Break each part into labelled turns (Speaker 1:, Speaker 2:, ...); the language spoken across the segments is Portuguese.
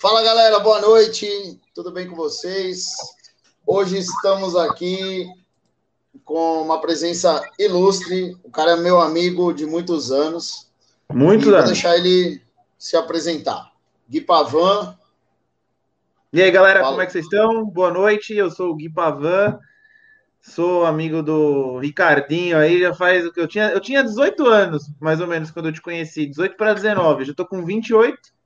Speaker 1: Fala galera, boa noite, tudo bem com vocês? Hoje estamos aqui com uma presença ilustre. O cara é meu amigo de muitos anos.
Speaker 2: Muito,
Speaker 1: Vou deixar ele se apresentar. Gui Pavan.
Speaker 2: E aí, galera, Fala. como é que vocês estão? Boa noite, eu sou o Gui Pavan. Sou amigo do Ricardinho aí, já faz o que eu tinha. Eu tinha 18 anos, mais ou menos, quando eu te conheci. 18 para 19. Já tô com 28.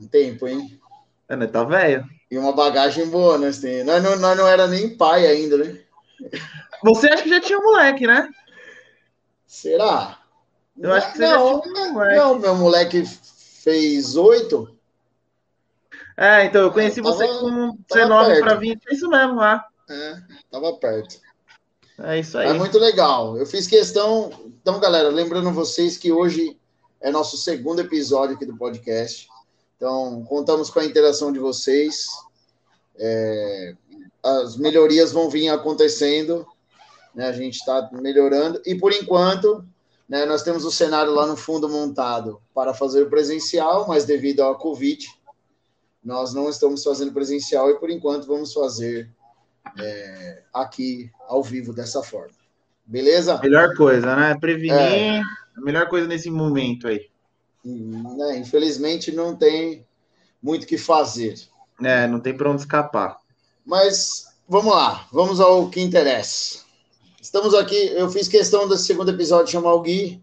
Speaker 1: Um tempo, hein?
Speaker 2: É, né? Tá velho.
Speaker 1: E uma bagagem boa, né? Assim, nós, não, nós não era nem pai ainda, né?
Speaker 2: Você acha que já tinha moleque, né?
Speaker 1: Será?
Speaker 2: Eu acho que você não, já tinha moleque.
Speaker 1: Não, meu moleque fez oito.
Speaker 2: É, então eu conheci tava, você com 19 para 20, é isso mesmo lá.
Speaker 1: É, tava perto.
Speaker 2: É isso aí.
Speaker 1: É muito legal. Eu fiz questão. Então, galera, lembrando vocês que hoje é nosso segundo episódio aqui do podcast. Então, contamos com a interação de vocês. É, as melhorias vão vir acontecendo, né? A gente está melhorando. E por enquanto, né, nós temos o cenário lá no fundo montado para fazer presencial, mas devido à Covid, nós não estamos fazendo presencial e por enquanto vamos fazer é, aqui ao vivo dessa forma. Beleza?
Speaker 2: Melhor coisa, né? Prevenir é. a melhor coisa nesse momento aí.
Speaker 1: Né, infelizmente não tem muito o que fazer.
Speaker 2: É, não tem para onde escapar.
Speaker 1: Mas vamos lá, vamos ao que interessa. Estamos aqui, eu fiz questão desse segundo episódio chamar o Gui,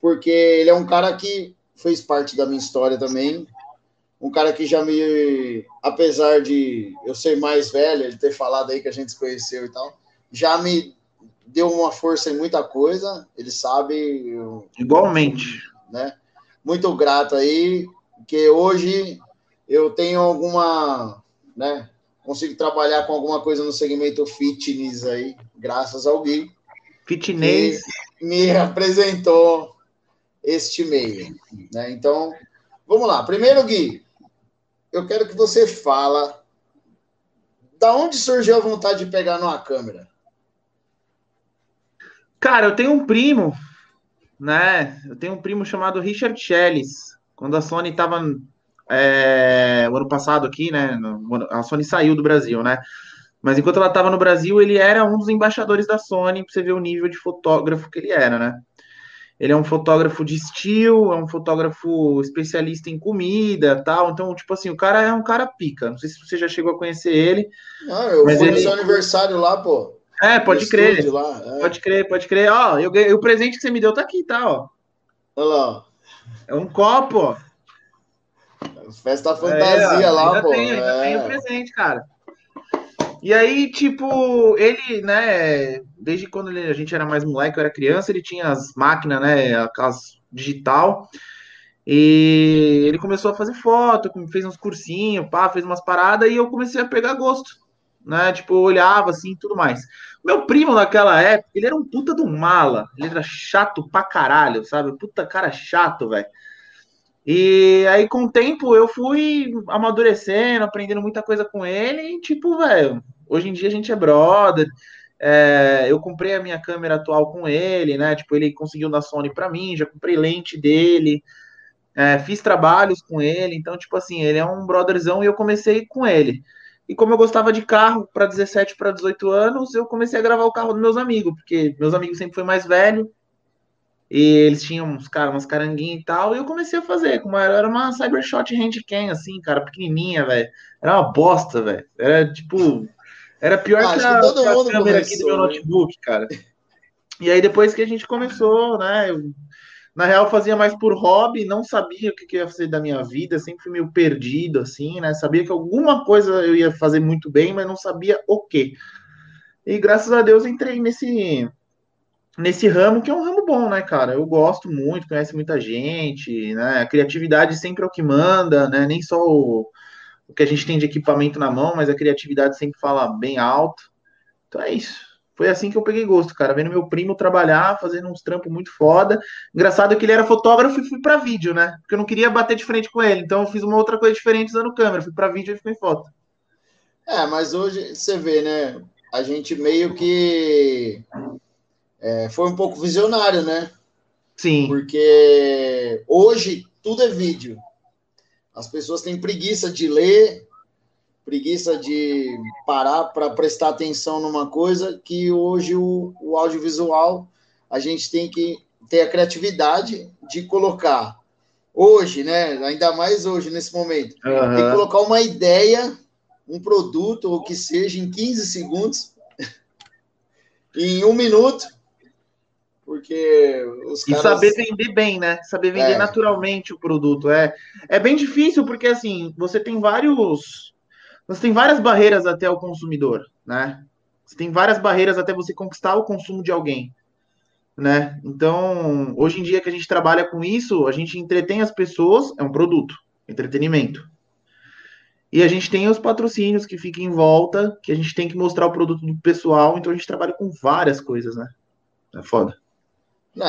Speaker 1: porque ele é um cara que fez parte da minha história também. Um cara que já me, apesar de eu ser mais velho, ele ter falado aí que a gente se conheceu e tal, já me deu uma força em muita coisa. Ele sabe. Eu,
Speaker 2: Igualmente.
Speaker 1: Né? Muito grato aí, que hoje eu tenho alguma, né? Consigo trabalhar com alguma coisa no segmento fitness aí, graças ao Gui.
Speaker 2: Fitness.
Speaker 1: me apresentou este meio. Né? Então, vamos lá. Primeiro, Gui, eu quero que você fala da onde surgiu a vontade de pegar numa câmera?
Speaker 2: Cara, eu tenho um primo, né? Eu tenho um primo chamado Richard Chelles. Quando a Sony estava é, o ano passado aqui, né? A Sony saiu do Brasil, né? Mas enquanto ela estava no Brasil, ele era um dos embaixadores da Sony, para você ver o nível de fotógrafo que ele era, né? Ele é um fotógrafo de estilo, é um fotógrafo especialista em comida, tal. Então, tipo assim, o cara é um cara pica. Não sei se você já chegou a conhecer ele.
Speaker 1: Não, eu fui ele... no seu aniversário lá, pô.
Speaker 2: É, pode crer. Lá, é. Pode crer, pode crer. Ó, eu o presente que você me deu tá aqui, tá, ó.
Speaker 1: Olha lá.
Speaker 2: É um copo, ó.
Speaker 1: Festa fantasia é, lá,
Speaker 2: pô. Tem, ainda é. tem o presente, cara. E aí, tipo, ele, né, desde quando ele, a gente era mais moleque, eu era criança, ele tinha as máquinas, né, aquelas digital, e ele começou a fazer foto, fez uns cursinhos, pá, fez umas paradas, e eu comecei a pegar gosto, né, tipo, eu olhava assim, tudo mais. Meu primo naquela época, ele era um puta do mala, ele era chato pra caralho, sabe, puta cara chato, velho. E aí, com o tempo, eu fui amadurecendo, aprendendo muita coisa com ele, e tipo, velho, hoje em dia a gente é brother. É, eu comprei a minha câmera atual com ele, né? Tipo, ele conseguiu da Sony para mim, já comprei lente dele, é, fiz trabalhos com ele, então, tipo assim, ele é um brotherzão e eu comecei com ele. E como eu gostava de carro para 17 para 18 anos, eu comecei a gravar o carro dos meus amigos, porque meus amigos sempre foi mais velho, e eles tinham uns cara, umas caranguinhas e tal, e eu comecei a fazer. Como era, era uma Cybershot Handcam, assim, cara, pequenininha, velho. Era uma bosta, velho. Era tipo. Era pior ah, que, a, que a câmera aqui do meu né? notebook, cara. E aí depois que a gente começou, né? Eu, na real, fazia mais por hobby, não sabia o que, que ia fazer da minha vida, sempre fui meio perdido, assim, né? Sabia que alguma coisa eu ia fazer muito bem, mas não sabia o quê. E graças a Deus entrei nesse nesse ramo, que é um ramo bom, né, cara? Eu gosto muito, conhece muita gente, né? A criatividade sempre é o que manda, né? Nem só o, o que a gente tem de equipamento na mão, mas a criatividade sempre fala bem alto. Então é isso. Foi assim que eu peguei gosto, cara. Vendo meu primo trabalhar, fazendo uns trampos muito foda. Engraçado que ele era fotógrafo e fui para vídeo, né? Porque eu não queria bater de frente com ele. Então eu fiz uma outra coisa diferente usando câmera. Fui para vídeo e ficou em foto.
Speaker 1: É, mas hoje você vê, né? A gente meio que é, foi um pouco visionário, né?
Speaker 2: Sim.
Speaker 1: Porque hoje tudo é vídeo. As pessoas têm preguiça de ler, preguiça de parar para prestar atenção numa coisa que hoje o, o audiovisual a gente tem que ter a criatividade de colocar hoje, né? Ainda mais hoje, nesse momento. Uhum. Tem que colocar uma ideia, um produto, ou que seja, em 15 segundos, em um minuto, porque
Speaker 2: os caras... E saber vender bem, né? Saber vender é. naturalmente o produto. É, é bem difícil, porque assim, você tem vários. Você tem várias barreiras até o consumidor, né? Você tem várias barreiras até você conquistar o consumo de alguém né? Então, hoje em dia que a gente trabalha com isso, a gente entretém as pessoas, é um produto, entretenimento. E a gente tem os patrocínios que ficam em volta, que a gente tem que mostrar o produto do pessoal, então a gente trabalha com várias coisas, né? É foda.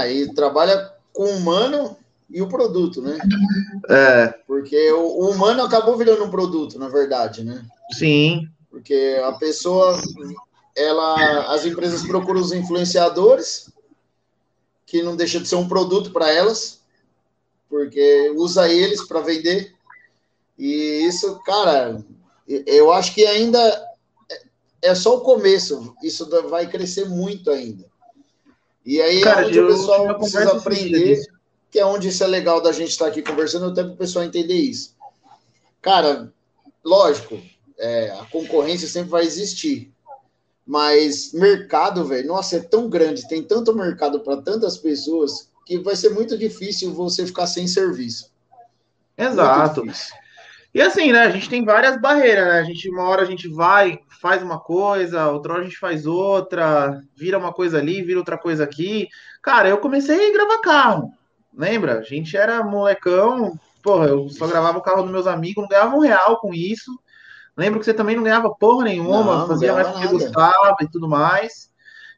Speaker 1: E trabalha com humano e o produto, né?
Speaker 2: É.
Speaker 1: Porque o, humano acabou virando um produto, na verdade, né?
Speaker 2: Sim.
Speaker 1: Porque a pessoa, ela, as empresas procuram os influenciadores, que não deixa de ser um produto para elas, porque usa eles para vender. E isso, cara, eu acho que ainda é, é só o começo, isso vai crescer muito ainda. E aí é cara, é onde o pessoal precisa aprender, que é onde isso é legal da gente estar aqui conversando, até para o pessoal entender isso. Cara, lógico, é, a concorrência sempre vai existir. Mas mercado, velho, nossa, é tão grande, tem tanto mercado para tantas pessoas que vai ser muito difícil você ficar sem serviço.
Speaker 2: Exato. E assim, né? A gente tem várias barreiras, né? A gente, uma hora a gente vai, faz uma coisa, outra hora a gente faz outra, vira uma coisa ali, vira outra coisa aqui. Cara, eu comecei a gravar carro. Lembra? A gente era molecão, porra, eu só gravava o carro dos meus amigos, não ganhava um real com isso. Lembro que você também não ganhava porra nenhuma, não, fazia mais porque gostava e tudo mais.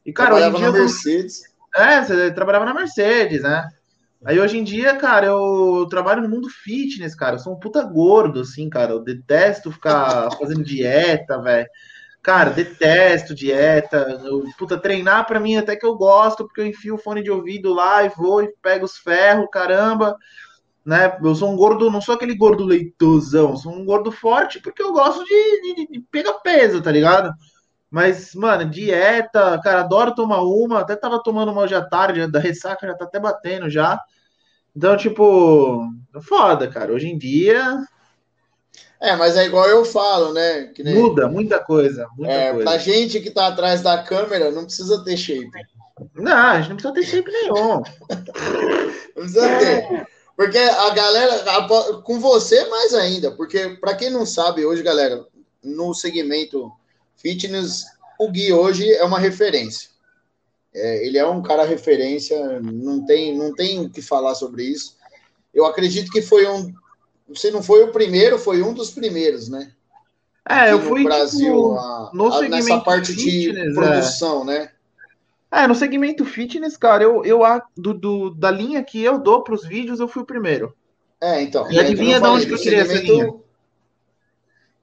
Speaker 2: E, cara,
Speaker 1: hoje em dia. Na Mercedes.
Speaker 2: É, você trabalhava na Mercedes, né? Aí hoje em dia, cara, eu trabalho no mundo fitness, cara. Eu sou um puta gordo, assim, cara. Eu detesto ficar fazendo dieta, velho. Cara, detesto dieta. Eu, puta, treinar pra mim até que eu gosto, porque eu enfio o fone de ouvido lá e vou e pego os ferros, caramba né? Eu sou um gordo, não sou aquele gordo leitosão, sou um gordo forte porque eu gosto de, de, de, pegar peso, tá ligado? Mas, mano, dieta, cara, adoro tomar uma, até tava tomando uma hoje à tarde, da ressaca já tá até batendo já. Então, tipo, foda, cara. Hoje em dia.
Speaker 1: É, mas é igual eu falo, né?
Speaker 2: Nem... Muda muita coisa. Muita
Speaker 1: é,
Speaker 2: coisa.
Speaker 1: Pra gente que tá atrás da câmera, não precisa ter shape.
Speaker 2: Não, a gente não precisa ter shape nenhum.
Speaker 1: não precisa ter. Porque a galera, com você mais ainda, porque para quem não sabe hoje, galera, no segmento fitness, o Gui hoje é uma referência. É, ele é um cara referência, não tem, não tem o que falar sobre isso. Eu acredito que foi um, se não foi o primeiro, foi um dos primeiros, né?
Speaker 2: É, eu fui
Speaker 1: no Brasil tipo, a, no a, nessa parte fitness, de produção, é. né?
Speaker 2: É, no segmento fitness, cara, eu, eu do, do da linha que eu dou para os vídeos, eu fui o primeiro.
Speaker 1: É, então.
Speaker 2: E adivinha de onde que eu tirei essa linha?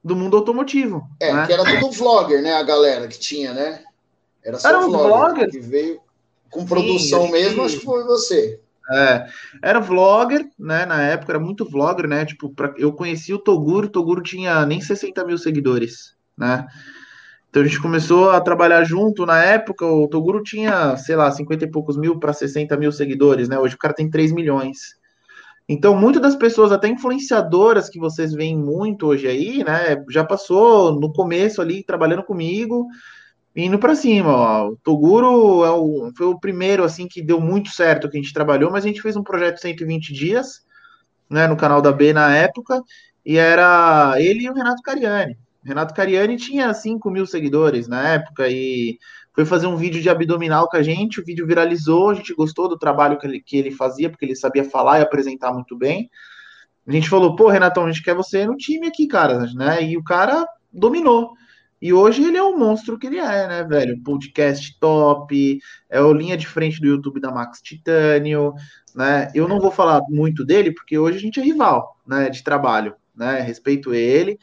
Speaker 2: Do mundo automotivo.
Speaker 1: É, né? que era tudo vlogger, né? A galera que tinha, né?
Speaker 2: Era só era um vlogger, vlogger
Speaker 1: que veio com produção Sim, mesmo, acho que foi você.
Speaker 2: É, era vlogger, né? Na época era muito vlogger, né? Tipo, pra, eu conheci o Toguro, o Toguro tinha nem 60 mil seguidores, né? Então a gente começou a trabalhar junto na época. O Toguro tinha, sei lá, 50 e poucos mil para 60 mil seguidores, né? Hoje o cara tem 3 milhões. Então, muitas das pessoas, até influenciadoras que vocês veem muito hoje aí, né? Já passou no começo ali trabalhando comigo, indo para cima. Ó. O Toguro é o, foi o primeiro assim que deu muito certo que a gente trabalhou, mas a gente fez um projeto 120 dias, né? No canal da B na época, e era ele e o Renato Cariani. Renato Cariani tinha 5 mil seguidores na época e foi fazer um vídeo de abdominal com a gente. O vídeo viralizou, a gente gostou do trabalho que ele, que ele fazia, porque ele sabia falar e apresentar muito bem. A gente falou, pô, Renatão, a gente quer você no time aqui, cara, né? E o cara dominou. E hoje ele é o monstro que ele é, né, velho? Podcast top, é o linha de frente do YouTube da Max Titânio, né? Eu não vou falar muito dele, porque hoje a gente é rival, né, de trabalho, né? Respeito ele,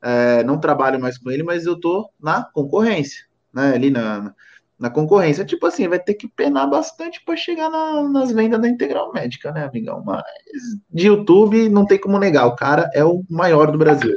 Speaker 2: é, não trabalho mais com ele, mas eu tô na concorrência, né? Ali na, na concorrência. Tipo assim, vai ter que penar bastante para chegar na, nas vendas da Integral Médica, né, amigão? Mas de YouTube não tem como negar, o cara é o maior do Brasil.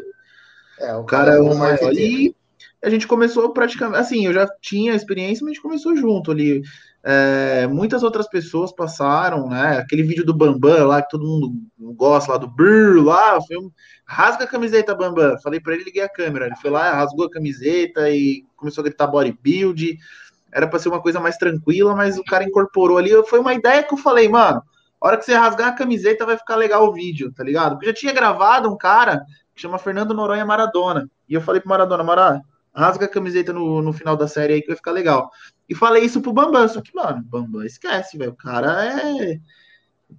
Speaker 2: É, o cara, é o maior. E a gente começou praticamente, assim, eu já tinha experiência, mas a gente começou junto ali. É, muitas outras pessoas passaram, né? Aquele vídeo do Bambam lá, que todo mundo gosta lá do Brrr lá, foi um, rasga a camiseta, Bambam. Falei para ele, liguei a câmera. Ele foi lá, rasgou a camiseta e começou a gritar bodybuild. Era para ser uma coisa mais tranquila, mas o cara incorporou ali. Foi uma ideia que eu falei, mano. A hora que você rasgar a camiseta vai ficar legal o vídeo, tá ligado? Porque já tinha gravado um cara que chama Fernando Noronha Maradona. E eu falei pro Maradona, Maradona, rasga a camiseta no, no final da série aí que vai ficar legal. E falei isso pro Bambam, só que, mano, Bambam esquece, velho. O cara é.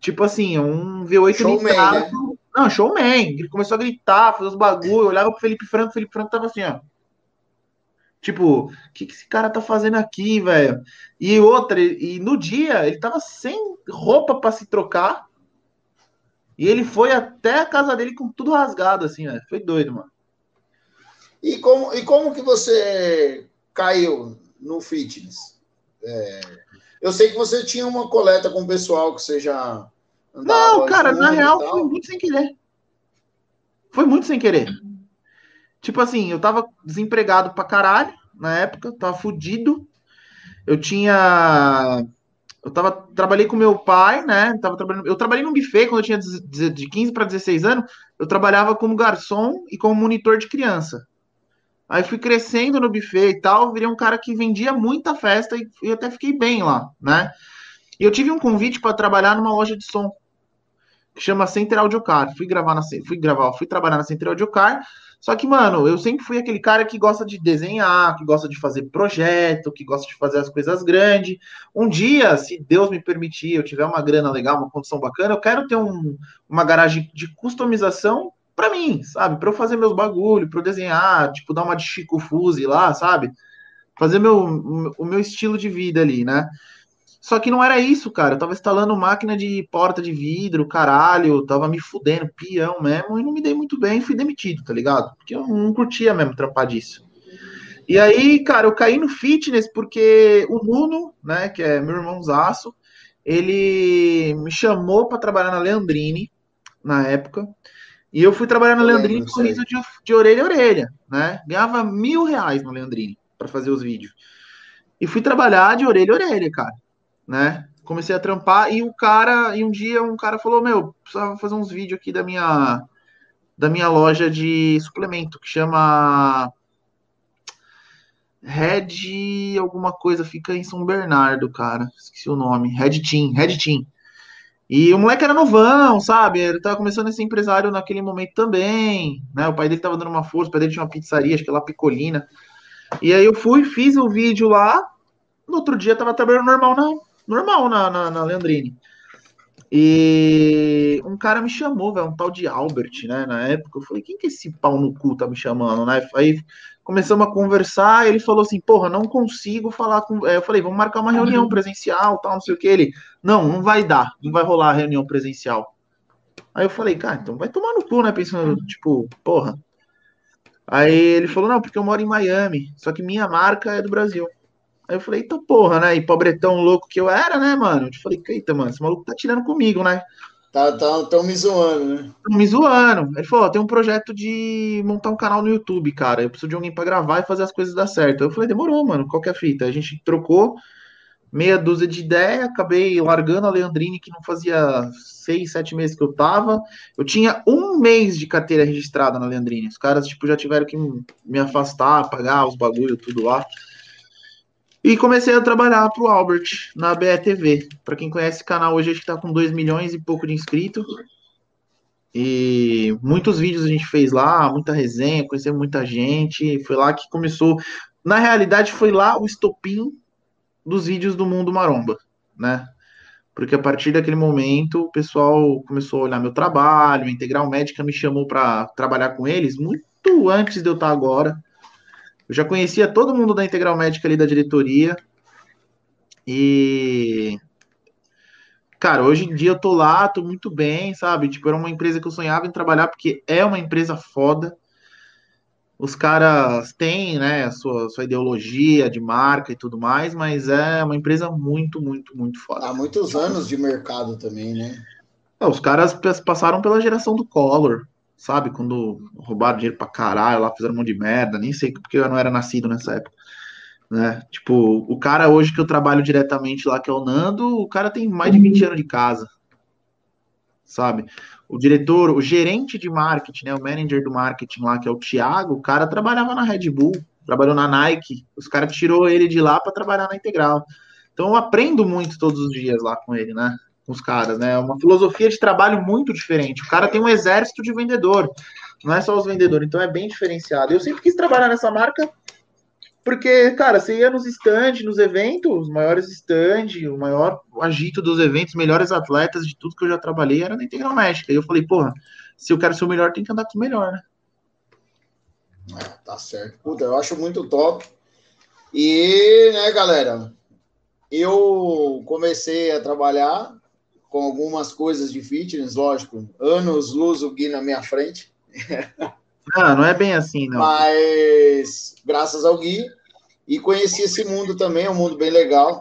Speaker 2: Tipo assim, um V8 showman, né? Não, showman. Ele começou a gritar, fazer os bagulho, olhava pro Felipe Franco, o Felipe Franco tava assim, ó. Tipo, o que, que esse cara tá fazendo aqui, velho? E outra, e no dia ele tava sem roupa para se trocar. E ele foi até a casa dele com tudo rasgado, assim, velho. Foi doido, mano.
Speaker 1: E como, e como que você caiu no fitness? É, eu sei que você tinha uma coleta com o pessoal que você já.
Speaker 2: Não, cara, na real foi muito sem querer. Foi muito sem querer. Tipo assim, eu tava desempregado pra caralho na época, tava fudido. Eu tinha. Eu tava, trabalhei com meu pai, né? Tava trabalhando, eu trabalhei num buffet quando eu tinha de 15 para 16 anos. Eu trabalhava como garçom e como monitor de criança. Aí fui crescendo no buffet e tal, virei um cara que vendia muita festa e, e até fiquei bem lá, né? E eu tive um convite para trabalhar numa loja de som que chama Center Audio Car. Fui gravar na fui gravar, fui trabalhar na Center Audio Car. Só que, mano, eu sempre fui aquele cara que gosta de desenhar, que gosta de fazer projeto, que gosta de fazer as coisas grandes. Um dia, se Deus me permitir, eu tiver uma grana legal, uma condição bacana, eu quero ter um, uma garagem de customização para mim, sabe? Para eu fazer meus bagulho, para eu desenhar, tipo, dar uma de Chico Fuse lá, sabe? Fazer meu, o meu estilo de vida ali, né? Só que não era isso, cara. Eu tava instalando máquina de porta de vidro, caralho, tava me fudendo, peão mesmo, e não me dei muito bem, fui demitido, tá ligado? Porque eu não curtia mesmo trampar disso. E aí, cara, eu caí no fitness porque o Nuno, né, que é meu irmãozaço, ele me chamou para trabalhar na Leandrine, na época, e eu fui trabalhar na Leandrine com sorriso de, de orelha a orelha, né? Ganhava mil reais na Leandrine para fazer os vídeos. E fui trabalhar de orelha a orelha, cara, né? Comecei a trampar e o cara, e um dia um cara falou: Meu, precisava fazer uns vídeos aqui da minha, da minha loja de suplemento que chama Red alguma coisa, fica em São Bernardo, cara. Esqueci o nome. Red Team, Red Team. E o moleque era novão, sabe? Ele tava começando a ser empresário naquele momento também, né? O pai dele tava dando uma força, o pai dele tinha uma pizzaria, acho que lá Picolina. E aí eu fui, fiz o vídeo lá, no outro dia tava trabalhando normal na, normal na, na, na Leandrine. E um cara me chamou, velho, um tal de Albert, né? Na época, eu falei, quem que é esse pau no cu tá me chamando, né? Aí começamos a conversar, ele falou assim, porra, não consigo falar com. Eu falei, vamos marcar uma reunião uhum. presencial, tal, não sei o que. Ele, não, não vai dar, não vai rolar a reunião presencial. Aí eu falei, cara, então vai tomar no cu, né? Pensando, tipo, porra. Aí ele falou, não, porque eu moro em Miami, só que minha marca é do Brasil. Aí eu falei, eita porra, né? E pobretão louco que eu era, né, mano? Eu falei, eita, mano, esse maluco tá tirando comigo, né?
Speaker 1: Tá, tá, tão me zoando, né?
Speaker 2: Tão me zoando. Ele falou: tem um projeto de montar um canal no YouTube, cara. Eu preciso de alguém para gravar e fazer as coisas dar certo. Eu falei: demorou, mano. Qual que é a fita? A gente trocou meia dúzia de ideia, acabei largando a Leandrine, que não fazia seis, sete meses que eu tava. Eu tinha um mês de carteira registrada na Leandrine. Os caras, tipo, já tiveram que me afastar, pagar os bagulho, tudo lá. E comecei a trabalhar para o Albert na BETV. Para quem conhece o canal hoje, a gente está com 2 milhões e pouco de inscritos. E muitos vídeos a gente fez lá, muita resenha, conheceu muita gente. Foi lá que começou. Na realidade, foi lá o estopim dos vídeos do Mundo Maromba, né? Porque a partir daquele momento o pessoal começou a olhar meu trabalho, a Integral Médica me chamou para trabalhar com eles muito antes de eu estar agora. Eu já conhecia todo mundo da Integral Médica ali da diretoria. E. Cara, hoje em dia eu tô lá, tô muito bem, sabe? Tipo, era uma empresa que eu sonhava em trabalhar, porque é uma empresa foda. Os caras têm, né, a sua, sua ideologia de marca e tudo mais, mas é uma empresa muito, muito, muito forte.
Speaker 1: Há muitos anos de mercado também, né?
Speaker 2: É, os caras passaram pela geração do Collor, sabe? Quando roubaram dinheiro pra caralho, lá fizeram um monte de merda, nem sei porque eu não era nascido nessa época. Né? Tipo, o cara hoje que eu trabalho diretamente lá, que é o Nando, o cara tem mais de 20 anos de casa. Sabe? O diretor, o gerente de marketing, né? O manager do marketing lá, que é o Thiago, o cara trabalhava na Red Bull, trabalhou na Nike, os caras tirou ele de lá para trabalhar na Integral. Então eu aprendo muito todos os dias lá com ele, né? Com os caras, né? É uma filosofia de trabalho muito diferente. O cara tem um exército de vendedor, não é só os vendedores, então é bem diferenciado. Eu sempre quis trabalhar nessa marca porque, cara, você ia nos stands, nos eventos, os maiores stands, o maior agito dos eventos, melhores atletas de tudo que eu já trabalhei era na Integral Médica. E eu falei, porra, se eu quero ser o melhor, tem que andar com o melhor, né?
Speaker 1: É, tá certo. Puta, eu acho muito top. E, né, galera, eu comecei a trabalhar com algumas coisas de fitness, lógico, anos luz o Gui na minha frente.
Speaker 2: Não, não é bem assim, não.
Speaker 1: Mas, graças ao Gui, e conheci esse mundo também, é um mundo bem legal.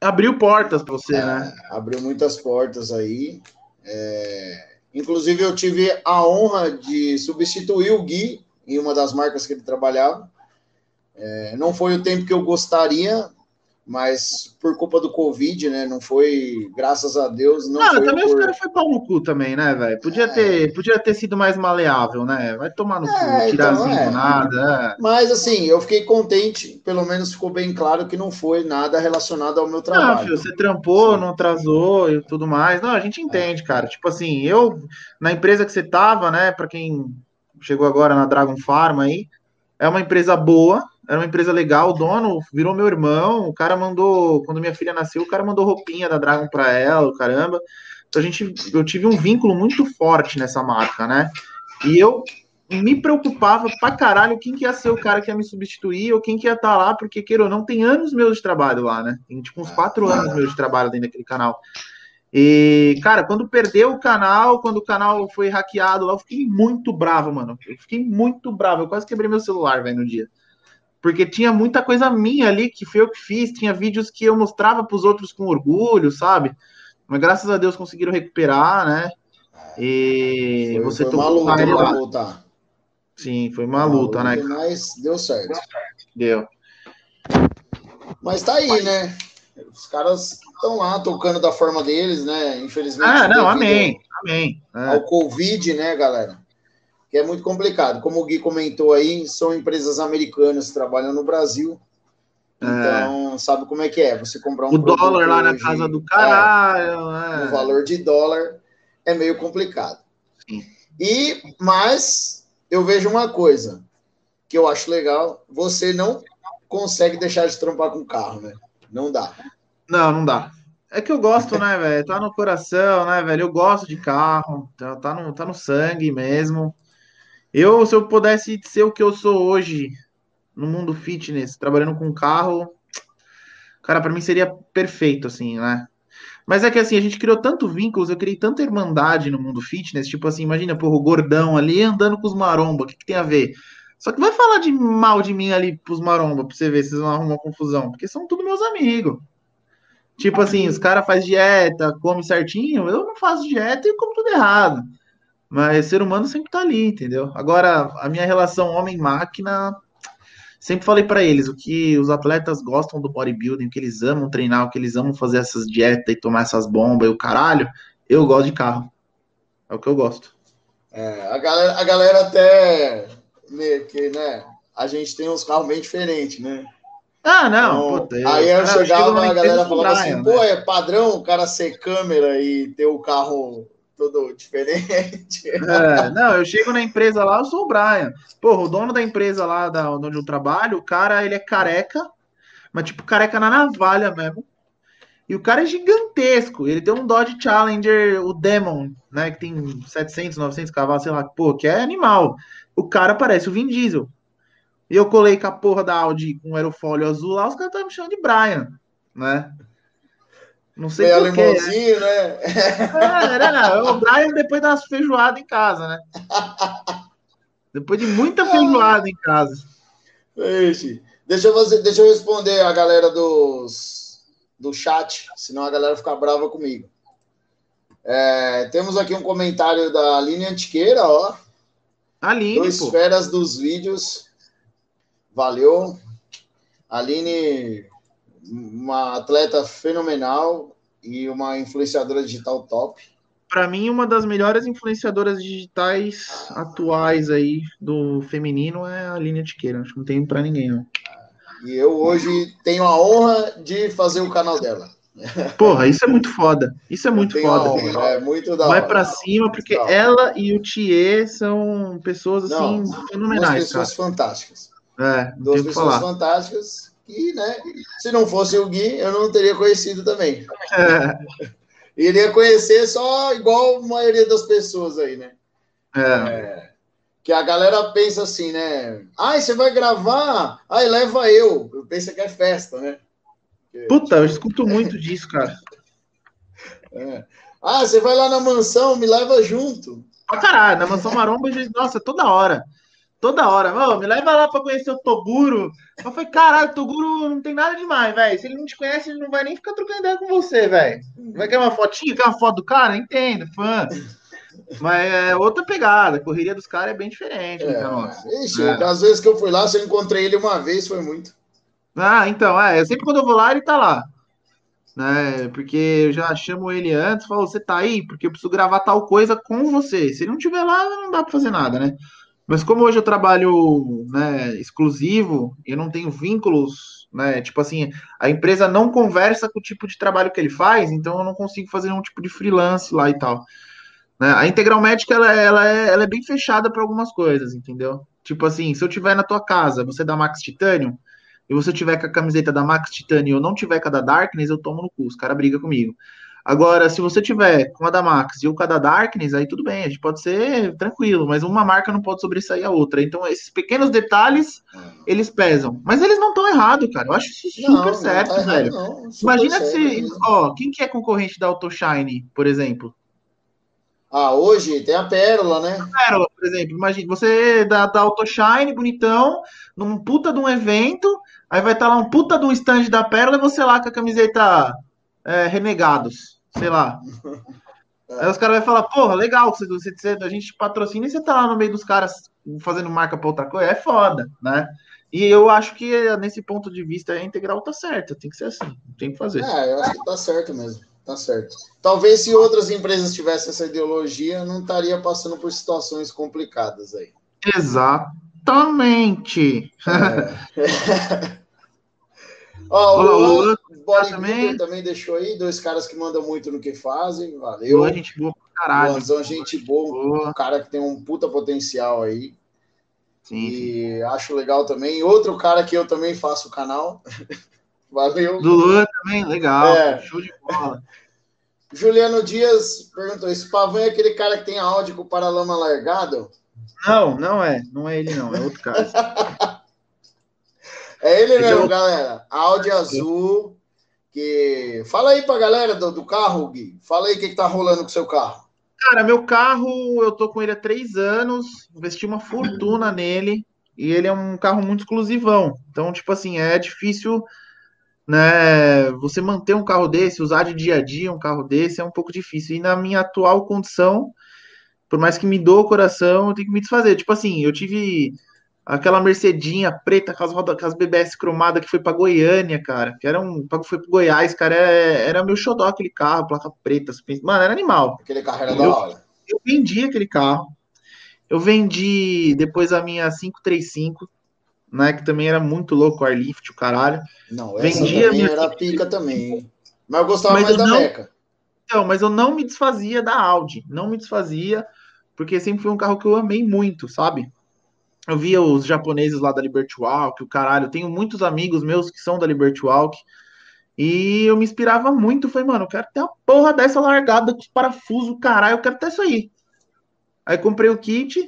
Speaker 2: Abriu portas para você,
Speaker 1: é,
Speaker 2: né?
Speaker 1: Abriu muitas portas aí. É... Inclusive, eu tive a honra de substituir o Gui em uma das marcas que ele trabalhava. É... Não foi o tempo que eu gostaria, mas por culpa do Covid, né? Não foi, graças a Deus, não,
Speaker 2: não também
Speaker 1: por...
Speaker 2: os caras foi pau no cu também, né, velho? Podia, é. ter, podia ter sido mais maleável, né? Vai tomar no é, cu, tirar então, é. nada.
Speaker 1: É. Mas assim, eu fiquei contente, pelo menos ficou bem claro que não foi nada relacionado ao meu trabalho.
Speaker 2: Não, filho, você trampou, Sim. não atrasou e tudo mais. Não, a gente entende, cara. Tipo assim, eu, na empresa que você tava, né, para quem chegou agora na Dragon Pharma aí, é uma empresa boa, era uma empresa legal, o dono virou meu irmão, o cara mandou, quando minha filha nasceu, o cara mandou roupinha da Dragon para ela, caramba. Então a gente, eu tive um vínculo muito forte nessa marca, né? E eu me preocupava pra caralho quem que ia ser o cara que ia me substituir ou quem que ia estar tá lá, porque, queira ou não, tem anos meus de trabalho lá, né? Tem tipo uns quatro anos meus de trabalho dentro daquele canal. E, cara, quando perdeu o canal, quando o canal foi hackeado lá, eu fiquei muito bravo, mano. Eu fiquei muito bravo. Eu quase quebrei meu celular, velho, no dia porque tinha muita coisa minha ali que foi eu que fiz, tinha vídeos que eu mostrava para os outros com orgulho, sabe? Mas graças a Deus conseguiram recuperar, né? E foi, você
Speaker 1: foi uma luta para voltar.
Speaker 2: Sim, foi uma, uma luta, luta,
Speaker 1: né? Mas deu certo.
Speaker 2: Deu.
Speaker 1: Mas tá aí, né? Os caras estão lá tocando da forma deles, né? Infelizmente.
Speaker 2: Ah, não, amém. Amém.
Speaker 1: É. Ao Covid, né, galera? Que é muito complicado. Como o Gui comentou aí, são empresas americanas que trabalham no Brasil. É. Então, é. sabe como é que é? Você comprar um
Speaker 2: O dólar lá hoje, na casa do caralho.
Speaker 1: É, é. O valor de dólar é meio complicado. Sim. E, mas, eu vejo uma coisa que eu acho legal: você não consegue deixar de trampar com carro, né? Não dá.
Speaker 2: Não, não dá. É que eu gosto, né, velho? Tá no coração, né, velho? Eu gosto de carro, tá, tá, no, tá no sangue mesmo. Eu, se eu pudesse ser o que eu sou hoje no mundo fitness, trabalhando com carro, cara, para mim seria perfeito, assim, né? Mas é que assim, a gente criou tanto vínculos, eu criei tanta irmandade no mundo fitness, tipo assim, imagina, porra, o gordão ali andando com os maromba, o que, que tem a ver? Só que vai falar de mal de mim ali pros maromba, pra você ver vocês vão arrumar confusão, porque são tudo meus amigos. Tipo assim, os caras fazem dieta, come certinho, eu não faço dieta e como tudo errado. Mas ser humano sempre tá ali, entendeu? Agora, a minha relação homem-máquina, sempre falei para eles o que os atletas gostam do bodybuilding, o que eles amam treinar, o que eles amam fazer essas dietas e tomar essas bombas e o caralho. Eu gosto de carro. É o que eu gosto.
Speaker 1: É, a galera, a galera até meio que, né? A gente tem uns carros bem diferentes, né?
Speaker 2: Ah, não.
Speaker 1: Então, aí eu chegava, a galera falava assim, pô, é padrão o cara ser câmera e ter o carro todo diferente.
Speaker 2: É, não, eu chego na empresa lá, eu sou o Brian. Porra, o dono da empresa lá da, onde eu trabalho, o cara, ele é careca, mas tipo, careca na navalha mesmo. E o cara é gigantesco. Ele tem um Dodge Challenger, o Demon, né? Que tem 700, 900 cavalos, sei lá. Pô, que é animal. O cara parece o Vin Diesel. E eu colei com a porra da Audi com aerofólio azul lá, os caras estão me chamando de Brian, né?
Speaker 1: Não sei Meio alemãozinho, né?
Speaker 2: É, era, não, o Brian depois das feijoadas em casa, né? Depois de muita feijoada em casa.
Speaker 1: Ixi. Deixa eu, fazer, deixa eu responder a galera dos, do chat, senão a galera fica brava comigo. É, temos aqui um comentário da Aline Antiqueira, ó.
Speaker 2: Aline,
Speaker 1: Dois
Speaker 2: pô.
Speaker 1: feras dos vídeos. Valeu. Aline, uma atleta fenomenal e uma influenciadora digital top.
Speaker 2: Para mim, uma das melhores influenciadoras digitais atuais aí do feminino é a Aline Etiqueira. Acho que não tem para ninguém, não.
Speaker 1: E eu hoje tenho a honra de fazer o canal dela.
Speaker 2: Porra, isso é muito foda. Isso é muito foda.
Speaker 1: honra, é muito da
Speaker 2: Vai pra cima, porque ela e o Thier são pessoas assim
Speaker 1: Não, Duas
Speaker 2: fenomenais, cara.
Speaker 1: pessoas fantásticas.
Speaker 2: É,
Speaker 1: Duas pessoas fantásticas que, né, se não fosse o Gui, eu não teria conhecido também.
Speaker 2: É,
Speaker 1: Iria conhecer só igual a maioria das pessoas aí, né?
Speaker 2: é.
Speaker 1: Que a galera pensa assim, né? Ah, você vai gravar? Ai, leva eu. Eu penso que é festa, né? Porque,
Speaker 2: Puta, eu escuto muito disso, cara.
Speaker 1: é. Ah, você vai lá na mansão, me leva junto.
Speaker 2: Pra caralho, na Mansão Maromba, nossa, toda hora. Toda hora. Ô, me leva lá pra conhecer o Toguro. Eu falei, caralho, o Toguro não tem nada demais, velho. Se ele não te conhece, ele não vai nem ficar trocando ideia com você, velho. Vai querer uma fotinha? Quer uma foto do cara? Entendo, fã. Mas é outra pegada. A correria dos caras é bem diferente.
Speaker 1: É,
Speaker 2: então.
Speaker 1: Ixi,
Speaker 2: É.
Speaker 1: às vezes que eu fui lá, se eu encontrei ele uma vez, foi muito.
Speaker 2: Ah, então, é. eu Sempre quando eu vou lá, ele tá lá. Né? Porque eu já chamo ele antes, falo, você tá aí? Porque eu preciso gravar tal coisa com você. Se ele não tiver lá, não dá pra fazer nada, né? Mas como hoje eu trabalho, né, exclusivo, eu não tenho vínculos, né? Tipo assim, a empresa não conversa com o tipo de trabalho que ele faz, então eu não consigo fazer um tipo de freelance lá e tal. Né? A Integral Médica, ela, ela, é, ela é bem fechada para algumas coisas, entendeu? Tipo assim, se eu tiver na tua casa, você dá Max Titanium, e você tiver com a camiseta da Max Titanium e eu não tiver com a da Darkness, eu tomo no cu, os caras brigam comigo. Agora, se você tiver com a da Max e a da Darkness, aí tudo bem, a gente pode ser tranquilo, mas uma marca não pode sobressair a outra. Então, esses pequenos detalhes, eles pesam. Mas eles não estão errados, cara. Eu acho isso super certo,
Speaker 1: tá errado,
Speaker 2: velho.
Speaker 1: não.
Speaker 2: Imagina
Speaker 1: certo
Speaker 2: se,
Speaker 1: mesmo.
Speaker 2: ó, quem que é concorrente da AutoShine, por exemplo?
Speaker 1: Ah, hoje tem a Pérola, né?
Speaker 2: Pérola, por exemplo. Imagina, você da, da AutoShine, bonitão, num puta de um evento, aí vai estar lá um puta de um stand da Pérola e você lá com a camiseta é, Renegados, sei lá. Aí os caras vão falar, porra, legal, você, você, você- a gente patrocina e você tá lá no meio dos caras fazendo marca pra outra coisa, é foda, né? E eu acho que nesse ponto de vista a integral tá certa, tem que ser assim, tem que fazer.
Speaker 1: É, eu acho que tá certo mesmo. Tá certo. Talvez se outras empresas tivessem essa ideologia, não estaria passando por situações complicadas aí.
Speaker 2: Exatamente.
Speaker 1: É. Ó,
Speaker 2: Olá,
Speaker 1: o
Speaker 2: Lula.
Speaker 1: Luan
Speaker 2: também.
Speaker 1: também. deixou aí, dois caras que mandam muito no que fazem. Valeu.
Speaker 2: Boa, gente boa pra caralho.
Speaker 1: Luanzão, gente boa,
Speaker 2: Boa.
Speaker 1: um cara que tem um puta potencial aí.
Speaker 2: Sim, sim.
Speaker 1: E acho legal também. Outro cara que eu também faço o canal. Valeu.
Speaker 2: Do Luan também, legal.
Speaker 1: É.
Speaker 2: Show de bola.
Speaker 1: Juliano Dias perguntou: esse pavão é aquele cara que tem áudio com o paralama largado?
Speaker 2: Não, não é. Não é ele, não. É outro cara.
Speaker 1: É ele
Speaker 2: é
Speaker 1: mesmo, galera. Audi azul. Que... Fala aí pra galera do, do carro, Gui. Fala aí o que, que tá rolando com o seu carro.
Speaker 2: Cara, meu carro, eu tô com ele há três anos. Investi uma fortuna nele. E ele é um carro muito exclusivão. Então, tipo assim, é difícil, né? Você manter um carro desse, usar de dia a dia um carro desse é um pouco difícil. E na minha atual condição, por mais que me doa o coração, eu tenho que me desfazer. Tipo assim, eu tive aquela Mercedinha preta com as, rodas, com as BBS cromadas que foi pra Goiânia, cara. Que era um. Foi pro Goiás, cara. Era, era meu xodó aquele carro, placa preta. Mano, era animal.
Speaker 1: Aquele carro era da
Speaker 2: Eu-
Speaker 1: hora.
Speaker 2: Eu vendi aquele carro. Eu vendi depois a minha 535, né? Que também era muito louco, o Airlift, o caralho.
Speaker 1: Não, essa
Speaker 2: Vendia
Speaker 1: também
Speaker 2: minha-
Speaker 1: era pica também. Mas eu gostava
Speaker 2: Mas
Speaker 1: mais
Speaker 2: eu
Speaker 1: da
Speaker 2: não-
Speaker 1: Meca.
Speaker 2: Então, mas eu não me desfazia da Audi. Não me desfazia, porque sempre foi um carro que eu amei muito, sabe? Eu via os japoneses lá da Liberty Walk, o caralho. Tenho muitos amigos meus que são da Liberty Walk. E eu me inspirava muito. Falei, mano, eu quero ter a porra dessa largada com os parafusos, caralho. Eu quero ter isso aí. Aí comprei o kit,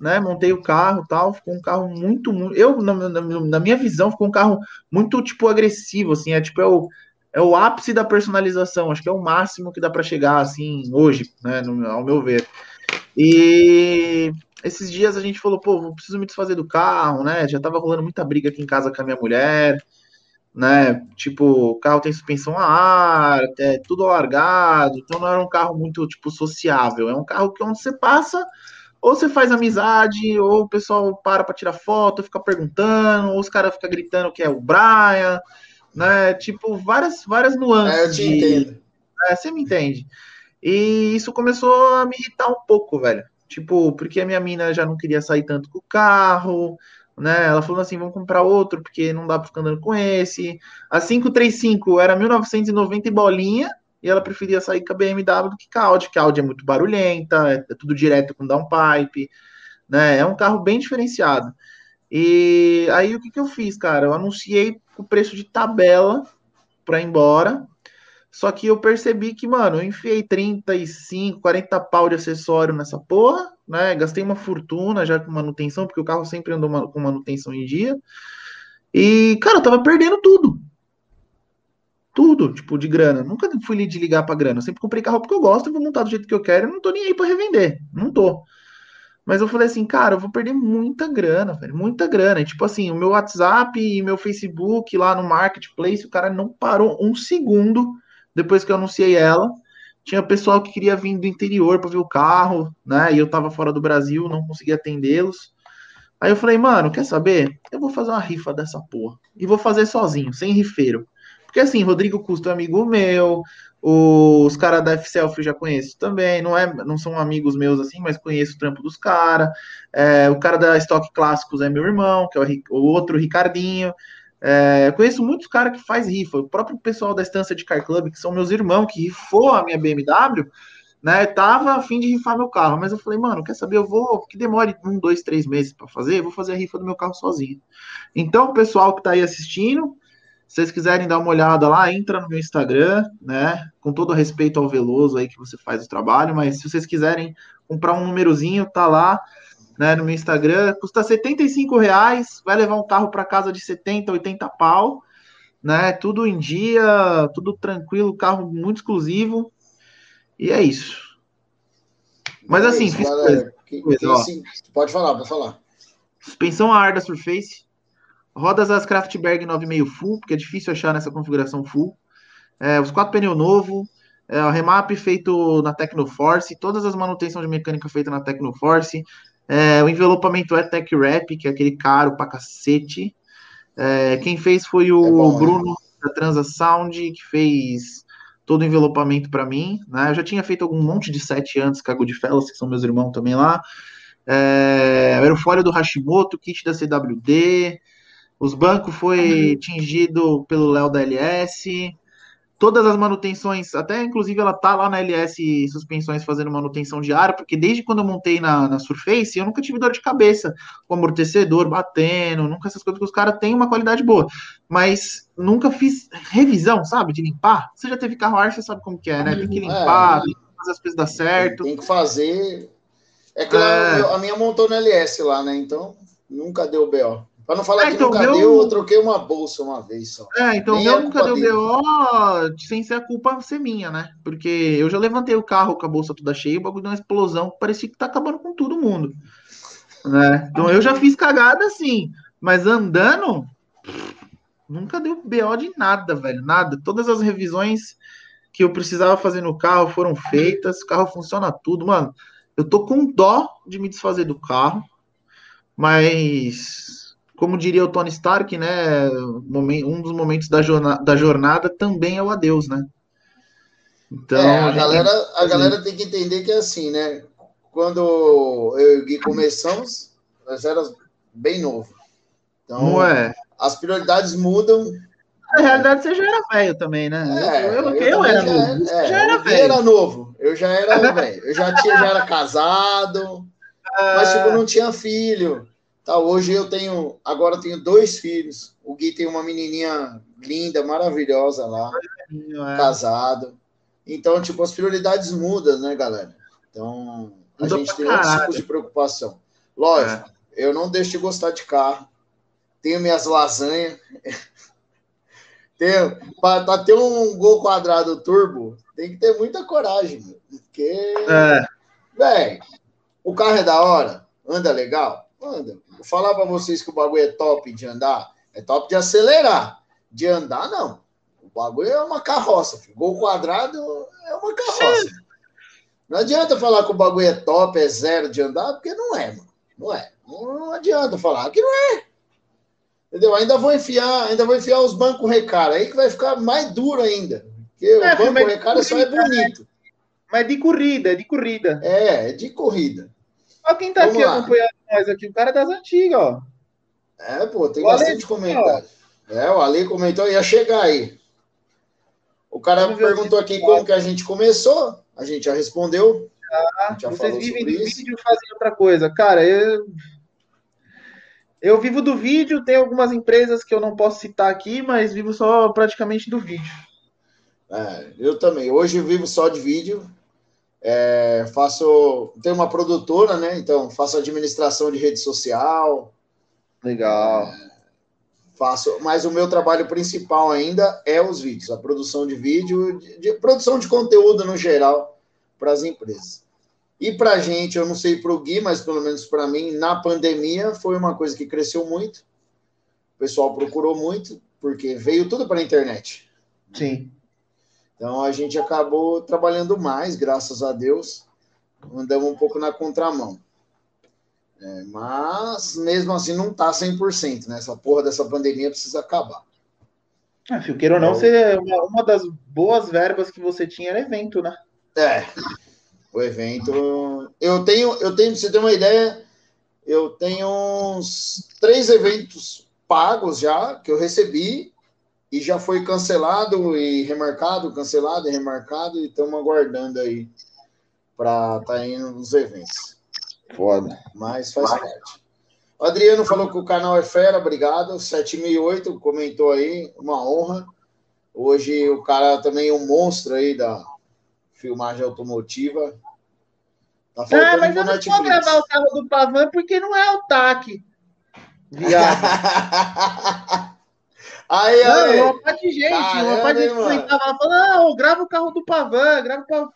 Speaker 2: né? Montei o carro tal. Ficou um carro muito, muito. Eu, na, na- na minha visão, ficou um carro muito, tipo, agressivo, assim. É tipo, é o, é o ápice da personalização. Acho que é o máximo que dá para chegar, assim, hoje, né? no- ao meu ver. E esses dias a gente falou, pô, preciso me desfazer do carro, né? Já tava rolando muita briga aqui em casa com a minha mulher, né? Tipo, o carro tem suspensão a ar, é tudo largado, então não era um carro muito, tipo, sociável. É um carro que onde você passa, ou você faz amizade, ou o pessoal para para tirar foto, fica perguntando, ou os caras ficam gritando que é o Brian, né? Tipo, várias, várias nuances.
Speaker 1: É, eu te de... entendo.
Speaker 2: É, você me entende. E isso começou a me irritar um pouco, velho. Tipo, porque a minha mina já não queria sair tanto com o carro, né? Ela falou assim: vamos comprar outro, porque não dá pra ficar andando com esse. A 535 era 1990 e bolinha, e ela preferia sair com a BMW do que com a Audi, que a Audi é muito barulhenta, é, é tudo direto com downpipe, né? É um carro bem diferenciado. E aí o que, que eu fiz, cara? Eu anunciei o preço de tabela para ir embora. Só que eu percebi que, mano, eu enfiei 35, 40 pau de acessório nessa porra, né? Gastei uma fortuna já com manutenção, porque o carro sempre andou com manutenção em dia. E, cara, eu tava perdendo tudo. Tudo, tipo, de grana. Nunca fui de ligar pra grana. Eu sempre comprei carro porque eu gosto, vou montar do jeito que eu quero. Eu não tô nem aí pra revender. Não tô. Mas eu falei assim, cara, eu vou perder muita grana, velho, muita grana. E, tipo assim, o meu WhatsApp e meu Facebook lá no Marketplace, o cara não parou um segundo depois que eu anunciei ela. Tinha pessoal que queria vir do interior para ver o carro, né? E eu tava fora do Brasil, não conseguia atendê-los. Aí eu falei, mano, quer saber? Eu vou fazer uma rifa dessa porra. E vou fazer sozinho, sem rifeiro. Porque assim, Rodrigo Custo é amigo meu, os caras da F-Self eu já conheço também, não, é, não são amigos meus assim, mas conheço o trampo dos caras. É, o cara da Stock Clássicos é meu irmão, que é o, o outro Ricardinho. É, conheço muitos caras que faz rifa, o próprio pessoal da Estância de Car Club, que são meus irmãos, que rifou a minha BMW, né? Tava a fim de rifar meu carro, mas eu falei, mano, quer saber? Eu vou, que demore um, dois, três meses para fazer, vou fazer a rifa do meu carro sozinho. Então, pessoal que tá aí assistindo, se vocês quiserem dar uma olhada lá, entra no meu Instagram, né? Com todo respeito ao Veloso aí que você faz o trabalho, mas se vocês quiserem comprar um númerozinho, tá lá, né, no meu Instagram, custa 75 reais, vai levar um carro para casa de 70, 80 pau, né? Tudo em dia, tudo tranquilo, carro muito exclusivo. E é isso. Mas é assim, isso,
Speaker 1: coisa, que, coisa, que, assim, pode falar, pode falar.
Speaker 2: Suspensão a ar da Surface, Rodas as Craftberg 9,5 full, porque é difícil achar nessa configuração full. É, os quatro pneus novo, é, o remap feito na Tecnoforce, todas as manutenções de mecânica feitas na Tecnoforce. É, o envelopamento é Tech Wrap, que é aquele caro pra cacete. É, quem fez foi o é bom, Bruno né? da Transa Sound, que fez todo o envelopamento para mim. Né? Eu já tinha feito algum monte de sete antes com a Goodfellas, que são meus irmãos também lá. É, o aerofólio do Hashimoto, kit da CWD, os bancos foi tingido pelo Léo da LS. Todas as manutenções, até inclusive ela tá lá na LS Suspensões fazendo manutenção diária, porque desde quando eu montei na, na Surface, eu nunca tive dor de cabeça com amortecedor batendo, nunca essas coisas que os caras têm uma qualidade boa. Mas nunca fiz revisão, sabe? De limpar. Você já teve carro ar, você sabe como que é, né? Tem que limpar, é, tem que fazer as coisas dar certo.
Speaker 1: Tem que fazer. É que é... a minha montou na LS lá, né? Então nunca deu BO. Para não falar é, que então, nunca meu... deu, eu troquei uma bolsa uma vez só.
Speaker 2: É, então Nem meu nunca deu BO sem ser a culpa ser minha, né? Porque eu já levantei o carro com a bolsa toda cheia, o bagulho deu uma explosão, parecia que tá acabando com todo mundo. Né? Então eu já fiz cagada assim, mas andando, nunca deu BO de nada, velho, nada. Todas as revisões que eu precisava fazer no carro foram feitas, o carro funciona tudo, mano. Eu tô com dó de me desfazer do carro, mas como diria o Tony Stark, né? Um dos momentos da jornada, da jornada também é o adeus, né?
Speaker 1: Então, é, a, a, galera, tem... a galera tem que entender que é assim, né? Quando eu e o Gui começamos, nós éramos bem novo. Então,
Speaker 2: é.
Speaker 1: as prioridades mudam.
Speaker 2: Na realidade, você já era velho também, né? É, eu, eu, eu, eu era novo.
Speaker 1: É, já era velho. era novo. Eu já era velho. Eu já, tinha, já era casado, mas tipo, não tinha filho. Tá, hoje eu tenho, agora eu tenho dois filhos. O Gui tem uma menininha linda, maravilhosa lá, é. casado. Então, tipo, as prioridades mudam, né, galera? Então, a gente tem outros tipos de preocupação. Lógico, é. eu não deixo de gostar de carro. Tenho minhas lasanhas. tenho, para ter um gol quadrado turbo, tem que ter muita coragem, porque, é. velho, o carro é da hora Anda legal? Anda. Vou falar para vocês que o bagulho é top de andar. É top de acelerar. De andar, não. O bagulho é uma carroça. Filho. Gol quadrado é uma carroça. Não adianta falar que o bagulho é top, é zero de andar, porque não é, mano. Não é. Não adianta falar que não é. Entendeu? Ainda vou enfiar, ainda vou enfiar os bancos recara, aí que vai ficar mais duro ainda. Porque é, o banco recara só é bonito.
Speaker 2: Mas de corrida, é de corrida.
Speaker 1: É, é de corrida.
Speaker 2: Olha quem tá Vamos aqui lá. acompanhando nós aqui, o cara das antigas, ó.
Speaker 1: É, pô, tem o bastante Ale... comentário. É, o Ale comentou, ia chegar aí. O cara perguntou aqui como que a gente começou. A gente já respondeu.
Speaker 2: Ah, já vocês vivem do isso. vídeo fazem outra coisa. Cara, eu. Eu vivo do vídeo, tem algumas empresas que eu não posso citar aqui, mas vivo só praticamente do vídeo.
Speaker 1: É, eu também. Hoje eu vivo só de vídeo. É, faço. Tenho uma produtora, né? Então faço administração de rede social.
Speaker 2: Legal. É,
Speaker 1: faço, mas o meu trabalho principal ainda é os vídeos, a produção de vídeo, de, de produção de conteúdo no geral para as empresas. E para a gente, eu não sei para o Gui, mas pelo menos para mim, na pandemia foi uma coisa que cresceu muito. O pessoal procurou muito, porque veio tudo para a internet.
Speaker 2: Sim.
Speaker 1: Então a gente acabou trabalhando mais, graças a Deus. Andamos um pouco na contramão. É, mas mesmo assim não está 100%, né? Essa porra dessa pandemia precisa acabar.
Speaker 2: Ah, queira ou não, você, uma, uma das boas verbas que você tinha era evento, né?
Speaker 1: É. O evento. Eu tenho, eu tenho, você ter uma ideia, eu tenho uns três eventos pagos já que eu recebi e já foi cancelado e remarcado, cancelado e remarcado, e estamos aguardando aí para estar tá indo nos eventos.
Speaker 2: Foda.
Speaker 1: Mas faz Vai. parte. O Adriano falou que o canal é fera, obrigado. 7008 comentou aí, uma honra. Hoje o cara também é um monstro aí da filmagem automotiva.
Speaker 2: Tá ah, mas eu não vou gravar o carro do Pavan porque não é o TAC. Viado. Aí, não, aí. uma parte de gente, Caramba, uma parte de gente comentava lá, falando, ah, eu gravo o carro do Pavan, grava o Pavan.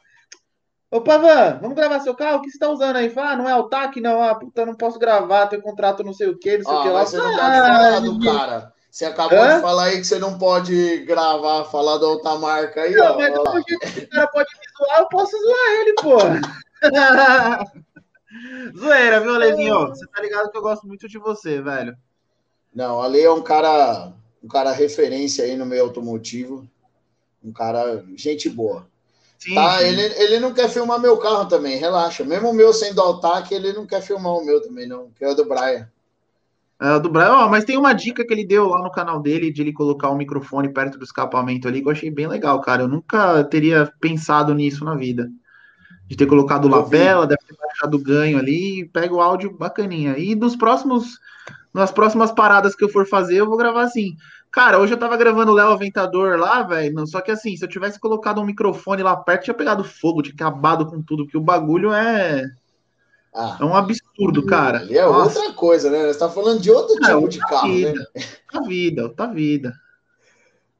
Speaker 2: Ô, Pavan, vamos gravar seu carro? O que você tá usando aí? Fala, ah, não é o TAC? Não, ah, puta, não posso gravar, tem contrato não sei o que, não sei ah, o que lá.
Speaker 1: Você não pode falar do cara. Você acabou Hã? de falar aí que você não pode gravar, falar da outra marca aí, não, ó. Mas
Speaker 2: do jeito que o cara pode me zoar, eu posso zoar ele, pô. Zoeira, viu, Alezinho? Você tá ligado que eu gosto muito de você, velho.
Speaker 1: Não, Ale é um cara um cara referência aí no meio automotivo, um cara, gente boa. Sim, tá, sim. Ele, ele não quer filmar meu carro também, relaxa. Mesmo o meu sendo Altac, ele não quer filmar o meu também, não, que é o do Brian.
Speaker 2: É, do Brian, ó, mas tem uma dica que ele deu lá no canal dele de ele colocar o microfone perto do escapamento ali, que eu achei bem legal, cara. Eu nunca teria pensado nisso na vida. De ter colocado lapela, deve ter baixado o ganho ali, pega o áudio bacaninha. E dos próximos nas próximas paradas que eu for fazer, eu vou gravar assim. Cara, hoje eu tava gravando o Léo Aventador lá, velho. Só que assim, se eu tivesse colocado um microfone lá perto, tinha pegado fogo, tinha acabado com tudo, porque o bagulho é. Ah, é um absurdo, cara.
Speaker 1: É Nossa. outra coisa, né? Você tá falando de outro é, tipo de carro,
Speaker 2: vida,
Speaker 1: né?
Speaker 2: Outra vida, outra vida.